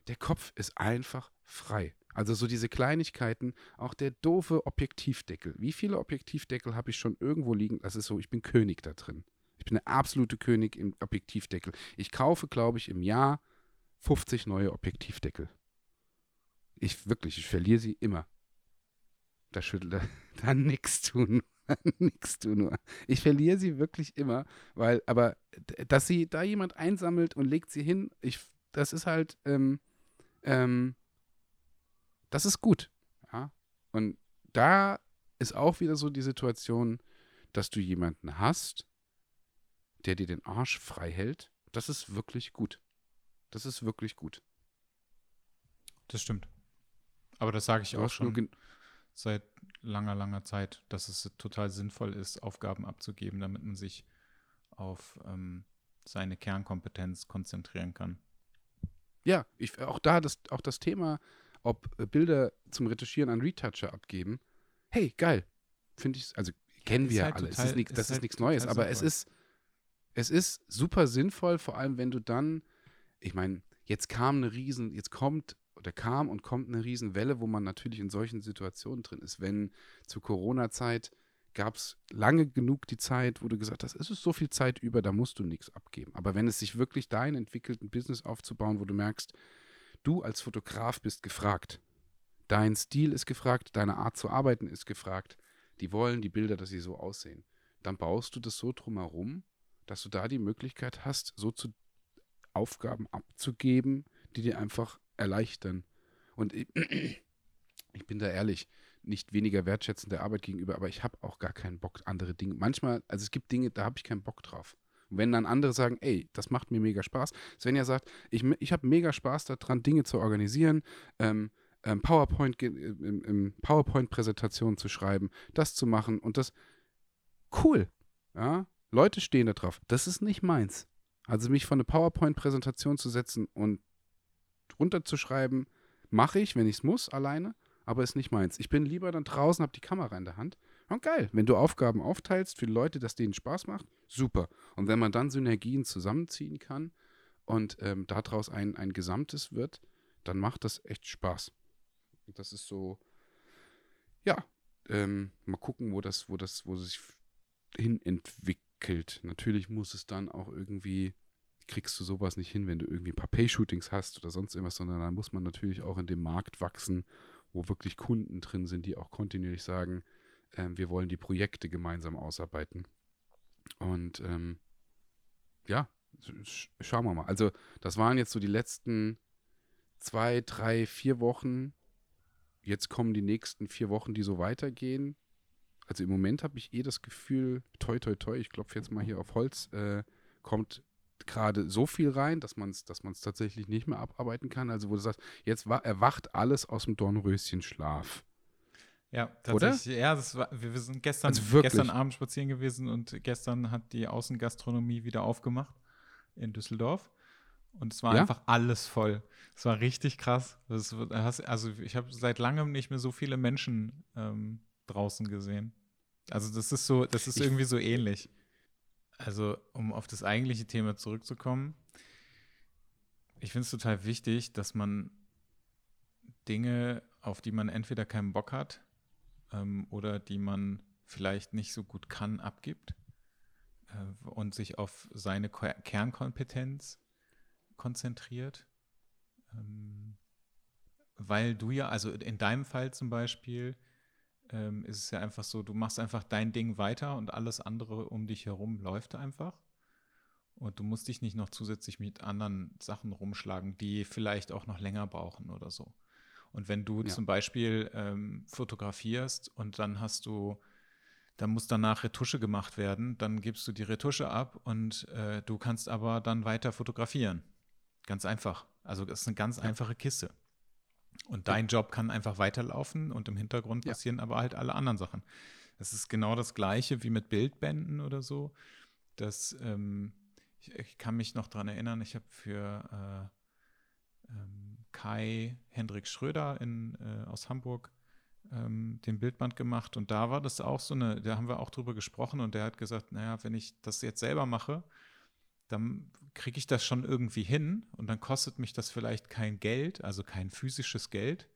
Der Kopf ist einfach frei. Also so diese Kleinigkeiten, auch der doofe Objektivdeckel. Wie viele Objektivdeckel habe ich schon irgendwo liegen? Das ist so, ich bin König da drin. Ich bin der absolute König im Objektivdeckel. Ich kaufe, glaube ich, im Jahr 50 neue Objektivdeckel. Ich wirklich, ich verliere sie immer. Da schüttelt er, da nix tun. nix tun nur. Ich verliere sie wirklich immer, weil, aber dass sie da jemand einsammelt und legt sie hin, ich, das ist halt, ähm, ähm, das ist gut. Ja? Und da ist auch wieder so die Situation, dass du jemanden hast, der dir den Arsch frei hält. Das ist wirklich gut. Das ist wirklich gut. Das stimmt. Aber das sage ich auch schon seit langer, langer Zeit, dass es total sinnvoll ist, Aufgaben abzugeben, damit man sich auf ähm, seine Kernkompetenz konzentrieren kann. Ja, ich, auch da das, auch das Thema, ob Bilder zum Retuschieren an Retoucher abgeben. Hey, geil. Finde ich, also kennen wir halt alle. Total, ist nix, das ist, halt nichts Neues, aber es ist, es ist super sinnvoll, vor allem wenn du dann, ich meine, jetzt kam eine Riesen, jetzt kommt oder kam und kommt eine Riesenwelle, wo man natürlich in solchen Situationen drin ist. Wenn zur Corona-Zeit gab es lange genug die Zeit, wo du gesagt hast, es ist so viel Zeit über, da musst du nichts abgeben. Aber wenn es sich wirklich dahin entwickelt, ein Business aufzubauen, wo du merkst, du als Fotograf bist gefragt, dein Stil ist gefragt, deine Art zu arbeiten ist gefragt, die wollen die Bilder, dass sie so aussehen, dann baust du das so drumherum, dass du da die Möglichkeit hast, so zu Aufgaben abzugeben, die dir einfach erleichtern. Und ich, ich bin da ehrlich, nicht weniger wertschätzend der Arbeit gegenüber, aber ich habe auch gar keinen Bock, andere Dinge. Manchmal, also es gibt Dinge, da habe ich keinen Bock drauf. Und wenn dann andere sagen, ey, das macht mir mega Spaß. Svenja sagt, ich, ich habe mega Spaß daran, Dinge zu organisieren, ähm, ähm, PowerPoint, im, im PowerPoint-Präsentationen zu schreiben, das zu machen und das cool. Ja, Leute stehen da drauf. Das ist nicht meins. Also mich von eine PowerPoint-Präsentation zu setzen und runterzuschreiben, mache ich, wenn ich es muss, alleine, aber ist nicht meins. Ich bin lieber dann draußen, habe die Kamera in der Hand. Und geil, wenn du Aufgaben aufteilst für Leute, dass denen Spaß macht, super. Und wenn man dann Synergien zusammenziehen kann und ähm, daraus ein, ein Gesamtes wird, dann macht das echt Spaß. Das ist so, ja, ähm, mal gucken, wo das, wo das, wo sich hin entwickelt. Natürlich muss es dann auch irgendwie kriegst du sowas nicht hin, wenn du irgendwie ein paar Pay-Shootings hast oder sonst irgendwas, sondern dann muss man natürlich auch in dem Markt wachsen, wo wirklich Kunden drin sind, die auch kontinuierlich sagen, äh, wir wollen die Projekte gemeinsam ausarbeiten. Und ähm, ja, sch schauen wir mal. Also das waren jetzt so die letzten zwei, drei, vier Wochen. Jetzt kommen die nächsten vier Wochen, die so weitergehen. Also im Moment habe ich eh das Gefühl, toi, toi, toi, ich klopfe jetzt mal hier auf Holz, äh, kommt gerade so viel rein, dass man es dass tatsächlich nicht mehr abarbeiten kann. Also wo du sagst, jetzt erwacht alles aus dem Dornröschen-Schlaf. Ja, tatsächlich. Oder? Ja, das war, wir, wir sind gestern, also gestern Abend spazieren gewesen und gestern hat die Außengastronomie wieder aufgemacht in Düsseldorf. Und es war ja? einfach alles voll. Es war richtig krass. Das, also ich habe seit langem nicht mehr so viele Menschen ähm, draußen gesehen. Also das ist so, das ist ich, irgendwie so ähnlich. Also, um auf das eigentliche Thema zurückzukommen, ich finde es total wichtig, dass man Dinge, auf die man entweder keinen Bock hat ähm, oder die man vielleicht nicht so gut kann, abgibt äh, und sich auf seine Kernkompetenz konzentriert. Ähm, weil du ja, also in deinem Fall zum Beispiel, ähm, ist es ja einfach so, du machst einfach dein Ding weiter und alles andere um dich herum läuft einfach. Und du musst dich nicht noch zusätzlich mit anderen Sachen rumschlagen, die vielleicht auch noch länger brauchen oder so. Und wenn du ja. zum Beispiel ähm, fotografierst und dann hast du, dann muss danach Retusche gemacht werden, dann gibst du die Retusche ab und äh, du kannst aber dann weiter fotografieren. Ganz einfach. Also das ist eine ganz ja. einfache Kiste. Und dein Job kann einfach weiterlaufen und im Hintergrund passieren aber halt alle anderen Sachen. Das ist genau das Gleiche wie mit Bildbänden oder so. Das, ähm, ich, ich, kann mich noch daran erinnern, ich habe für äh, ähm, Kai Hendrik Schröder in, äh, aus Hamburg ähm, den Bildband gemacht und da war das auch so eine, da haben wir auch drüber gesprochen und der hat gesagt, naja, wenn ich das jetzt selber mache, dann kriege ich das schon irgendwie hin und dann kostet mich das vielleicht kein Geld, also kein physisches Geld,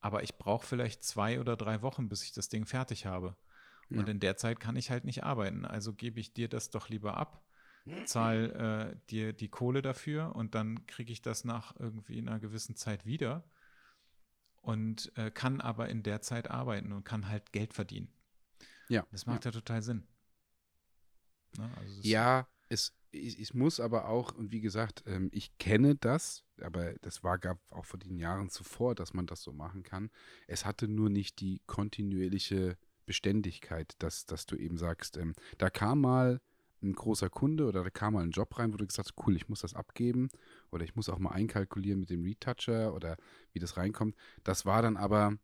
aber ich brauche vielleicht zwei oder drei Wochen, bis ich das Ding fertig habe. Ja. Und in der Zeit kann ich halt nicht arbeiten. Also gebe ich dir das doch lieber ab, zahle äh, dir die Kohle dafür und dann kriege ich das nach irgendwie einer gewissen Zeit wieder und äh, kann aber in der Zeit arbeiten und kann halt Geld verdienen. Ja. Das macht ja, ja total Sinn. Ne? Also ja, es, ich, ich, muss aber auch, und wie gesagt, ähm, ich kenne das, aber das war gab auch vor den Jahren zuvor, dass man das so machen kann. Es hatte nur nicht die kontinuierliche Beständigkeit, dass, dass du eben sagst, ähm, da kam mal ein großer Kunde oder da kam mal ein Job rein, wo du gesagt hast, cool, ich muss das abgeben oder ich muss auch mal einkalkulieren mit dem Retoucher oder wie das reinkommt. Das war dann aber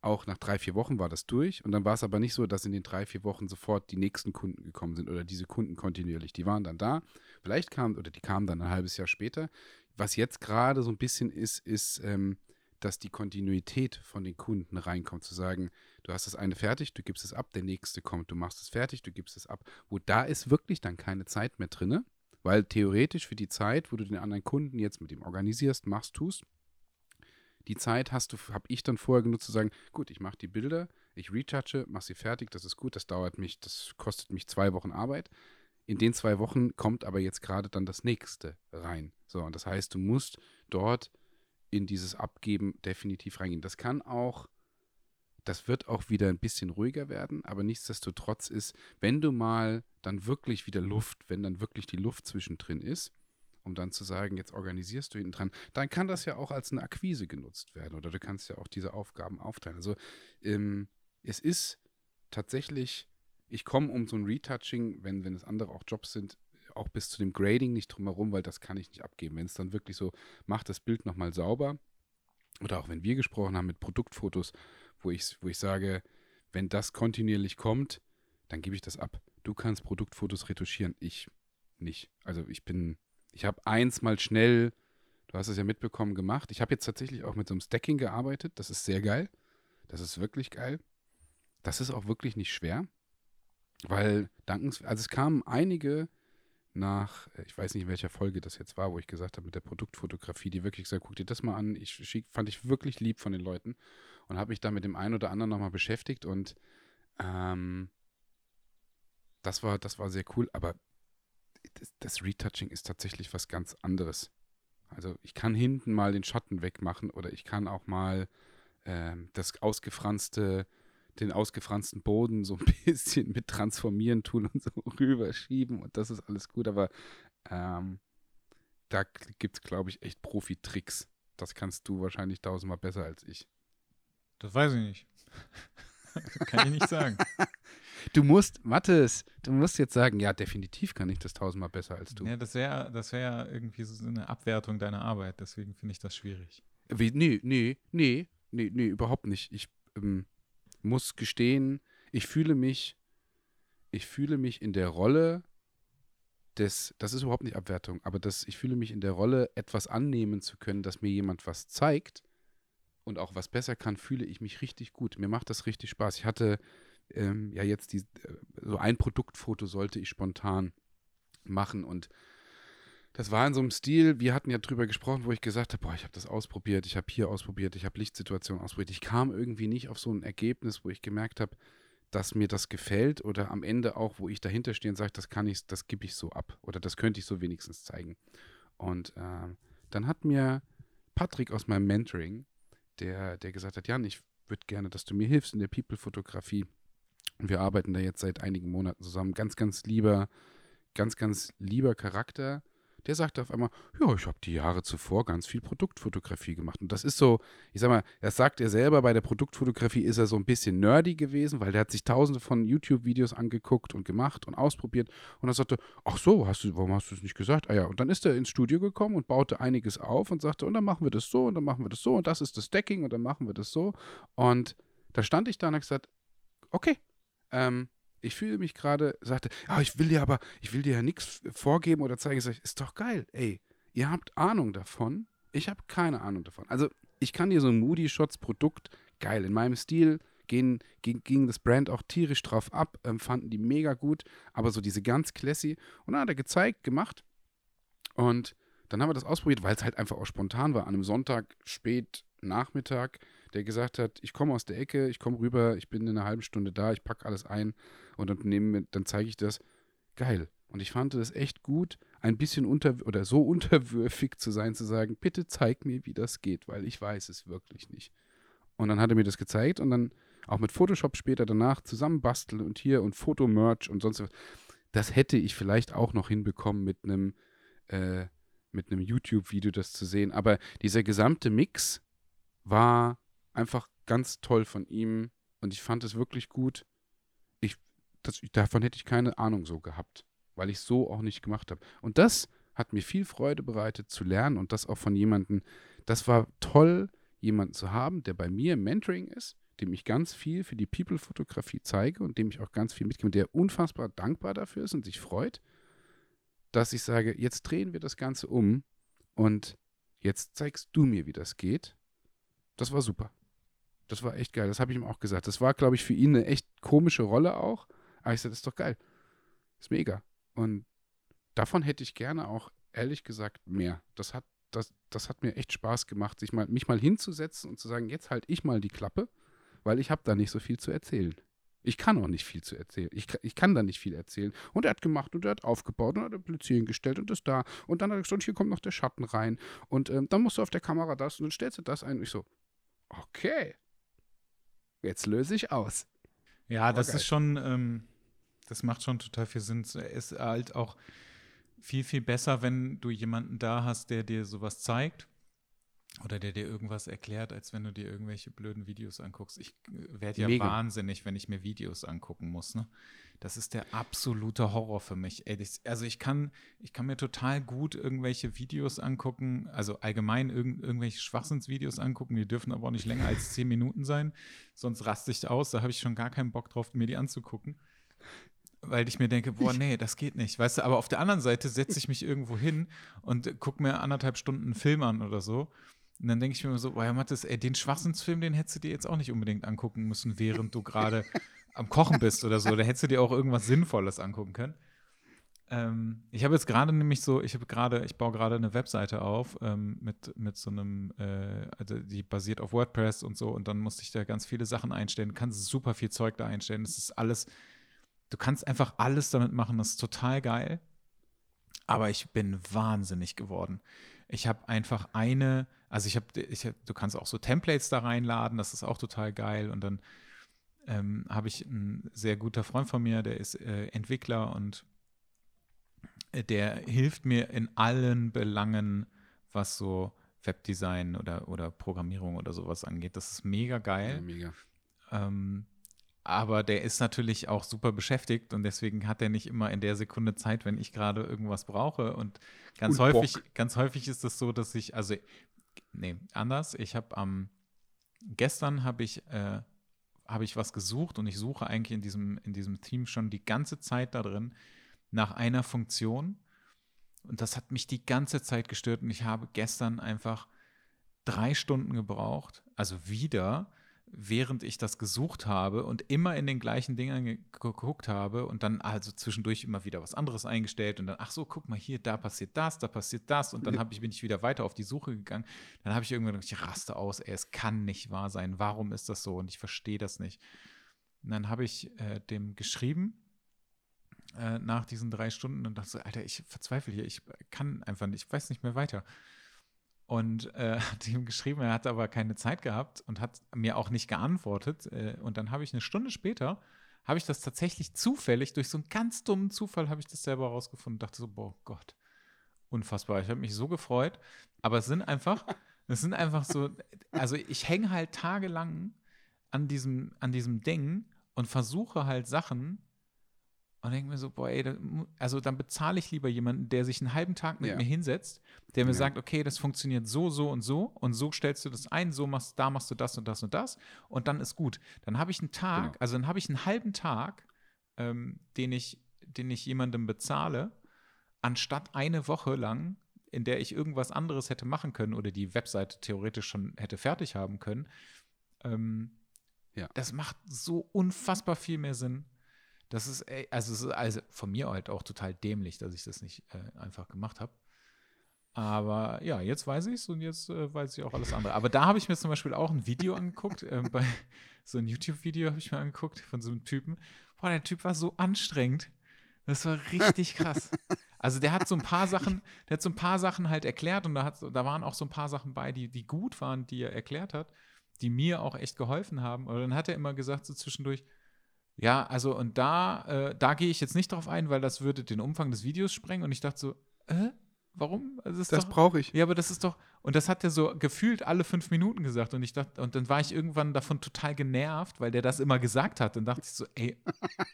auch nach drei, vier Wochen war das durch. Und dann war es aber nicht so, dass in den drei, vier Wochen sofort die nächsten Kunden gekommen sind oder diese Kunden kontinuierlich. Die waren dann da. Vielleicht kamen, oder die kamen dann ein halbes Jahr später. Was jetzt gerade so ein bisschen ist, ist, ähm, dass die Kontinuität von den Kunden reinkommt, zu sagen, du hast das eine fertig, du gibst es ab, der nächste kommt, du machst es fertig, du gibst es ab. Wo da ist wirklich dann keine Zeit mehr drin, weil theoretisch für die Zeit, wo du den anderen Kunden jetzt mit ihm organisierst, machst, tust, die Zeit hast du, habe ich dann vorher genutzt zu sagen, gut, ich mache die Bilder, ich retouche, mache sie fertig, das ist gut, das dauert mich, das kostet mich zwei Wochen Arbeit. In den zwei Wochen kommt aber jetzt gerade dann das nächste rein. So, und das heißt, du musst dort in dieses Abgeben definitiv reingehen. Das kann auch, das wird auch wieder ein bisschen ruhiger werden, aber nichtsdestotrotz ist, wenn du mal dann wirklich wieder Luft, wenn dann wirklich die Luft zwischendrin ist, um dann zu sagen, jetzt organisierst du hinten dran, dann kann das ja auch als eine Akquise genutzt werden oder du kannst ja auch diese Aufgaben aufteilen. Also ähm, es ist tatsächlich, ich komme um so ein Retouching, wenn, wenn es andere auch Jobs sind, auch bis zu dem Grading nicht drum herum, weil das kann ich nicht abgeben. Wenn es dann wirklich so, macht das Bild nochmal sauber oder auch wenn wir gesprochen haben mit Produktfotos, wo ich, wo ich sage, wenn das kontinuierlich kommt, dann gebe ich das ab. Du kannst Produktfotos retuschieren, ich nicht. Also ich bin ich habe eins mal schnell, du hast es ja mitbekommen, gemacht. Ich habe jetzt tatsächlich auch mit so einem Stacking gearbeitet. Das ist sehr geil. Das ist wirklich geil. Das ist auch wirklich nicht schwer, weil dankens, also es kamen einige nach, ich weiß nicht, in welcher Folge das jetzt war, wo ich gesagt habe, mit der Produktfotografie, die wirklich gesagt, guck dir das mal an. Ich schick, fand ich wirklich lieb von den Leuten und habe mich da mit dem einen oder anderen nochmal beschäftigt und ähm, das war, das war sehr cool, aber das, Retouching ist tatsächlich was ganz anderes. Also ich kann hinten mal den Schatten wegmachen oder ich kann auch mal ähm, das ausgefranste, den ausgefransten Boden so ein bisschen mit transformieren tun und so rüberschieben und das ist alles gut, aber ähm, da gibt es, glaube ich, echt Profi-Tricks. Das kannst du wahrscheinlich tausendmal besser als ich. Das weiß ich nicht. kann ich nicht sagen. Du musst, Mathis, du musst jetzt sagen, ja, definitiv kann ich das tausendmal besser als du. Ja, das wäre das wär irgendwie so eine Abwertung deiner Arbeit, deswegen finde ich das schwierig. Wie, nee, nee, nee, nee, nee, überhaupt nicht. Ich ähm, muss gestehen, ich fühle mich, ich fühle mich in der Rolle des, das ist überhaupt nicht Abwertung, aber das, ich fühle mich in der Rolle, etwas annehmen zu können, dass mir jemand was zeigt und auch was besser kann, fühle ich mich richtig gut. Mir macht das richtig Spaß. Ich hatte ähm, ja jetzt die, äh, so ein Produktfoto sollte ich spontan machen und das war in so einem Stil, wir hatten ja drüber gesprochen, wo ich gesagt habe, boah, ich habe das ausprobiert, ich habe hier ausprobiert, ich habe Lichtsituationen ausprobiert. Ich kam irgendwie nicht auf so ein Ergebnis, wo ich gemerkt habe, dass mir das gefällt oder am Ende auch, wo ich dahinter stehe und sage, das kann ich, das gebe ich so ab oder das könnte ich so wenigstens zeigen. Und äh, dann hat mir Patrick aus meinem Mentoring, der, der gesagt hat, Jan, ich würde gerne, dass du mir hilfst in der People-Fotografie. Wir arbeiten da jetzt seit einigen Monaten zusammen. Ganz, ganz lieber, ganz, ganz lieber Charakter, der sagte auf einmal, ja, ich habe die Jahre zuvor ganz viel Produktfotografie gemacht. Und das ist so, ich sag mal, das sagt er selber, bei der Produktfotografie ist er so ein bisschen nerdy gewesen, weil der hat sich tausende von YouTube-Videos angeguckt und gemacht und ausprobiert. Und er sagte, ach so, hast du, warum hast du es nicht gesagt? Ah ja, und dann ist er ins Studio gekommen und baute einiges auf und sagte, und dann machen wir das so und dann machen wir das so und das ist das Stacking und dann machen wir das so. Und da stand ich da und habe gesagt, okay, ähm, ich fühle mich gerade, sagte, ja, ich will dir aber, ich will dir ja nichts vorgeben oder zeigen. Ich sage, ist doch geil, ey, ihr habt Ahnung davon, ich habe keine Ahnung davon. Also ich kann dir so ein Moody Shots Produkt, geil, in meinem Stil, ging, ging, ging das Brand auch tierisch drauf ab, ähm, fanden die mega gut, aber so diese ganz classy. Und dann hat er gezeigt, gemacht und dann haben wir das ausprobiert, weil es halt einfach auch spontan war, an einem Sonntag spät Nachmittag, der gesagt hat, ich komme aus der Ecke, ich komme rüber, ich bin in einer halben Stunde da, ich packe alles ein und dann, nehmen, dann zeige ich das. Geil. Und ich fand es echt gut, ein bisschen unter oder so unterwürfig zu sein, zu sagen, bitte zeig mir, wie das geht, weil ich weiß es wirklich nicht. Und dann hat er mir das gezeigt und dann auch mit Photoshop später danach zusammenbasteln und hier und Fotomerch und sonst was. Das hätte ich vielleicht auch noch hinbekommen mit einem äh, mit einem YouTube-Video das zu sehen. Aber dieser gesamte Mix war einfach ganz toll von ihm und ich fand es wirklich gut. Ich, das, davon hätte ich keine Ahnung so gehabt, weil ich so auch nicht gemacht habe. Und das hat mir viel Freude bereitet zu lernen und das auch von jemandem. Das war toll, jemanden zu haben, der bei mir Mentoring ist, dem ich ganz viel für die People-Fotografie zeige und dem ich auch ganz viel mitgebe, der unfassbar dankbar dafür ist und sich freut, dass ich sage, jetzt drehen wir das Ganze um und jetzt zeigst du mir, wie das geht. Das war super. Das war echt geil. Das habe ich ihm auch gesagt. Das war, glaube ich, für ihn eine echt komische Rolle auch. Aber ich sagte, das ist doch geil. ist mega. Und davon hätte ich gerne auch, ehrlich gesagt, mehr. Das hat, das, das hat mir echt Spaß gemacht, sich mal, mich mal hinzusetzen und zu sagen, jetzt halte ich mal die Klappe, weil ich habe da nicht so viel zu erzählen. Ich kann auch nicht viel zu erzählen. Ich, ich kann da nicht viel erzählen. Und er hat gemacht und er hat aufgebaut und er hat Blitz hingestellt und das da. Und dann hat er gesagt, hier kommt noch der Schatten rein. Und ähm, dann musst du auf der Kamera das und dann stellst du das ein. Und ich so, okay, jetzt löse ich aus. Ja, das geil. ist schon, ähm, das macht schon total viel Sinn. Es ist halt auch viel, viel besser, wenn du jemanden da hast, der dir sowas zeigt oder der dir irgendwas erklärt, als wenn du dir irgendwelche blöden Videos anguckst. Ich äh, werde ja Mega. wahnsinnig, wenn ich mir Videos angucken muss. Ne? Das ist der absolute Horror für mich. Also ich kann, ich kann mir total gut irgendwelche Videos angucken, also allgemein irg irgendwelche Schwachsinnsvideos angucken, die dürfen aber auch nicht länger als zehn Minuten sein, sonst raste ich aus, da habe ich schon gar keinen Bock drauf, mir die anzugucken. Weil ich mir denke, boah, nee, das geht nicht. Weißt du, aber auf der anderen Seite setze ich mich irgendwo hin und gucke mir anderthalb Stunden einen Film an oder so. Und dann denke ich mir immer so, boah, ja, Mathis, ey, den Schwachsinnsfilm, den hättest du dir jetzt auch nicht unbedingt angucken müssen, während du gerade am Kochen bist oder so. Da hättest du dir auch irgendwas Sinnvolles angucken können. Ähm, ich habe jetzt gerade nämlich so, ich habe gerade, ich baue gerade eine Webseite auf ähm, mit, mit so einem, äh, also die basiert auf WordPress und so und dann musste ich da ganz viele Sachen einstellen. Du kannst super viel Zeug da einstellen. Das ist alles, du kannst einfach alles damit machen. Das ist total geil. Aber ich bin wahnsinnig geworden. Ich habe einfach eine, also ich habe, ich hab, du kannst auch so Templates da reinladen, das ist auch total geil. Und dann ähm, habe ich einen sehr guter Freund von mir, der ist äh, Entwickler und äh, der hilft mir in allen Belangen, was so Webdesign oder, oder Programmierung oder sowas angeht. Das ist mega geil. Ja, mega. Ähm, aber der ist natürlich auch super beschäftigt und deswegen hat er nicht immer in der Sekunde Zeit, wenn ich gerade irgendwas brauche. Und ganz und häufig, Bock. ganz häufig ist es so, dass ich, also, nee, anders. Ich habe am ähm, gestern habe ich, äh, habe ich was gesucht und ich suche eigentlich in diesem, in diesem Team schon die ganze Zeit da drin nach einer Funktion. Und das hat mich die ganze Zeit gestört und ich habe gestern einfach drei Stunden gebraucht, also wieder, während ich das gesucht habe und immer in den gleichen Dingern geguckt habe und dann also zwischendurch immer wieder was anderes eingestellt und dann, ach so, guck mal hier, da passiert das, da passiert das und dann habe ich, bin ich wieder weiter auf die Suche gegangen. Dann habe ich irgendwann gedacht, ich raste aus, ey, es kann nicht wahr sein, warum ist das so und ich verstehe das nicht. Und dann habe ich äh, dem geschrieben äh, nach diesen drei Stunden und dachte so, Alter, ich verzweifle hier, ich kann einfach nicht, ich weiß nicht mehr weiter und äh, hat ihm geschrieben, er hat aber keine Zeit gehabt und hat mir auch nicht geantwortet. Äh, und dann habe ich eine Stunde später, habe ich das tatsächlich zufällig, durch so einen ganz dummen Zufall habe ich das selber rausgefunden und dachte so, boah Gott, unfassbar. Ich habe mich so gefreut. Aber es sind einfach, es sind einfach so, also ich hänge halt tagelang an diesem, an diesem Ding und versuche halt Sachen und denke mir so, boah, ey, also dann bezahle ich lieber jemanden, der sich einen halben Tag mit ja. mir hinsetzt, der mir ja. sagt, okay, das funktioniert so, so und so und so stellst du das ein, so machst, da machst du das und das und das und dann ist gut. Dann habe ich einen Tag, genau. also dann habe ich einen halben Tag, ähm, den ich, den ich jemandem bezahle, anstatt eine Woche lang, in der ich irgendwas anderes hätte machen können oder die Webseite theoretisch schon hätte fertig haben können. Ähm, ja. Das macht so unfassbar viel mehr Sinn. Das ist, also, es ist also von mir halt auch total dämlich, dass ich das nicht äh, einfach gemacht habe. Aber ja, jetzt weiß ich es und jetzt äh, weiß ich auch alles andere. Aber da habe ich mir zum Beispiel auch ein Video angeguckt, äh, bei so ein YouTube-Video habe ich mir angeguckt von so einem Typen. Boah, der Typ war so anstrengend. Das war richtig krass. Also der hat so ein paar Sachen, der hat so ein paar Sachen halt erklärt und da, hat, da waren auch so ein paar Sachen bei, die, die gut waren, die er erklärt hat, die mir auch echt geholfen haben. Und dann hat er immer gesagt, so zwischendurch, ja, also und da, äh, da gehe ich jetzt nicht drauf ein, weil das würde den Umfang des Videos sprengen. Und ich dachte so, äh, Warum? Also das, das brauche ich. Ja, aber das ist doch, und das hat er so gefühlt alle fünf Minuten gesagt. Und ich dachte, und dann war ich irgendwann davon total genervt, weil der das immer gesagt hat. Und dachte ich so, ey,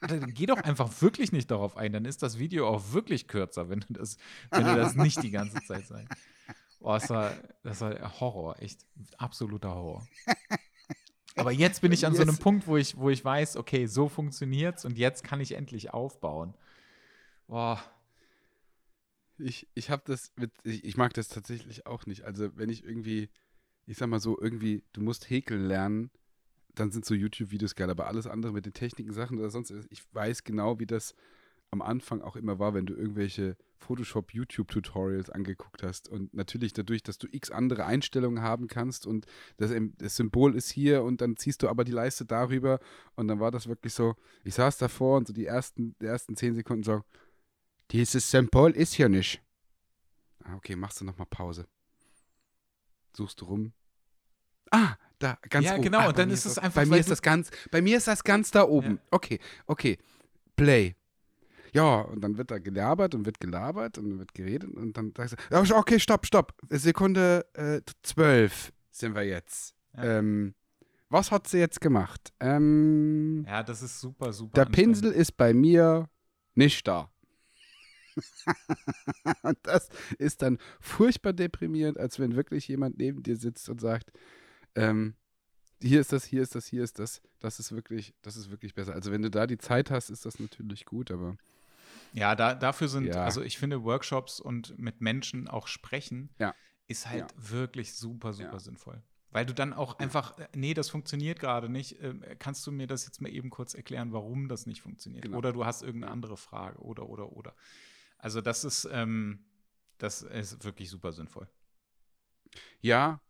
dann geh doch einfach wirklich nicht darauf ein. Dann ist das Video auch wirklich kürzer, wenn du das, wenn du das nicht die ganze Zeit sagst. Boah, das war, das war Horror, echt. Absoluter Horror. Aber jetzt bin ich an so einem Punkt, wo ich, wo ich weiß, okay, so funktioniert's und jetzt kann ich endlich aufbauen. Boah, ich, ich habe das mit, ich, ich mag das tatsächlich auch nicht. Also wenn ich irgendwie, ich sag mal so, irgendwie, du musst häkeln lernen, dann sind so YouTube-Videos geil, aber alles andere mit den Techniken, Sachen oder sonst, ich weiß genau, wie das am Anfang auch immer war, wenn du irgendwelche Photoshop YouTube-Tutorials angeguckt hast. Und natürlich dadurch, dass du x andere Einstellungen haben kannst und das, das, Symbol ist hier und dann ziehst du aber die Leiste darüber und dann war das wirklich so, ich saß davor und so die ersten, die ersten zehn Sekunden so, dieses Symbol ist hier nicht. Ah, okay, machst du nochmal Pause. Suchst du rum. Ah, da, ganz ja, oben. Ja, genau, ah, und dann ist es einfach. Bei mir ist das ganz, bei mir ist das ganz da oben. Ja. Okay, okay. Play. Ja, und dann wird da gelabert und wird gelabert und wird geredet und dann sagst du, okay, stopp, stopp. Sekunde äh, zwölf sind wir jetzt. Ja. Ähm, was hat sie jetzt gemacht? Ähm, ja, das ist super, super. Der Pinsel ist bei mir nicht da. und das ist dann furchtbar deprimierend, als wenn wirklich jemand neben dir sitzt und sagt, ähm, hier ist das, hier ist das, hier ist das. Das ist wirklich, das ist wirklich besser. Also wenn du da die Zeit hast, ist das natürlich gut, aber ja, da, dafür sind, ja. also ich finde Workshops und mit Menschen auch sprechen, ja. ist halt ja. wirklich super, super sinnvoll. Weil du dann auch einfach, äh, nee, das funktioniert gerade nicht. Ähm, kannst du mir das jetzt mal eben kurz erklären, warum das nicht funktioniert? Genau. Oder du hast irgendeine andere Frage oder, oder, oder. Also das ist, ähm, das ist wirklich super sinnvoll. Ja,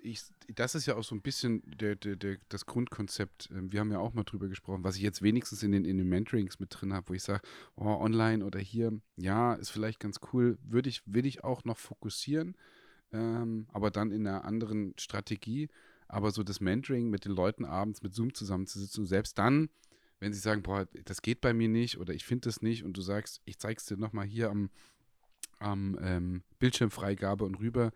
ich, das ist ja auch so ein bisschen der, der, der, das Grundkonzept. Ähm, wir haben ja auch mal drüber gesprochen, was ich jetzt wenigstens in den, in den Mentorings mit drin habe, wo ich sage, oh, online oder hier, ja, ist vielleicht ganz cool, würde ich, will ich auch noch fokussieren, ähm, aber dann in einer anderen Strategie. Aber so das Mentoring mit den Leuten abends mit Zoom zusammenzusitzen und selbst dann wenn sie sagen, boah, das geht bei mir nicht oder ich finde das nicht und du sagst, ich zeig's dir nochmal hier am, am ähm, Bildschirmfreigabe und rüber,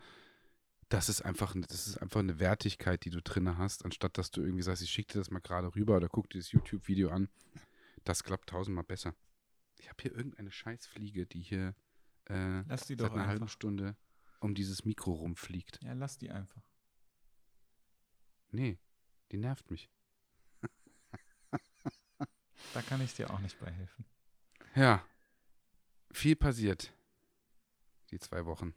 das ist einfach, das ist einfach eine Wertigkeit, die du drin hast, anstatt dass du irgendwie sagst, ich schicke dir das mal gerade rüber oder guck dir das YouTube-Video an. Das klappt tausendmal besser. Ich habe hier irgendeine Scheißfliege, die hier äh, lass die seit doch einer einfach. halben Stunde um dieses Mikro rumfliegt. Ja, lass die einfach. Nee, die nervt mich. Da kann ich dir auch nicht bei helfen. Ja. Viel passiert. Die zwei Wochen.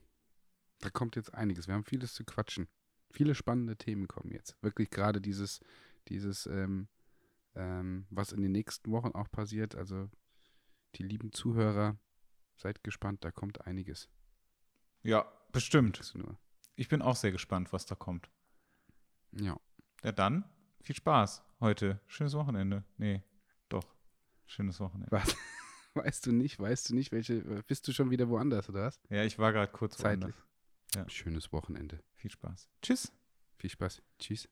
Da kommt jetzt einiges. Wir haben vieles zu quatschen. Viele spannende Themen kommen jetzt. Wirklich gerade dieses, dieses, ähm, ähm, was in den nächsten Wochen auch passiert. Also die lieben Zuhörer, seid gespannt, da kommt einiges. Ja, bestimmt. Ich bin auch sehr gespannt, was da kommt. Ja. Ja, dann viel Spaß heute. Schönes Wochenende. Nee, doch. Schönes Wochenende. Was? Weißt du nicht, weißt du nicht, welche, bist du schon wieder woanders, oder was? Ja, ich war gerade kurz Zeitlich. woanders. Ja. Schönes Wochenende. Viel Spaß. Tschüss. Viel Spaß. Tschüss.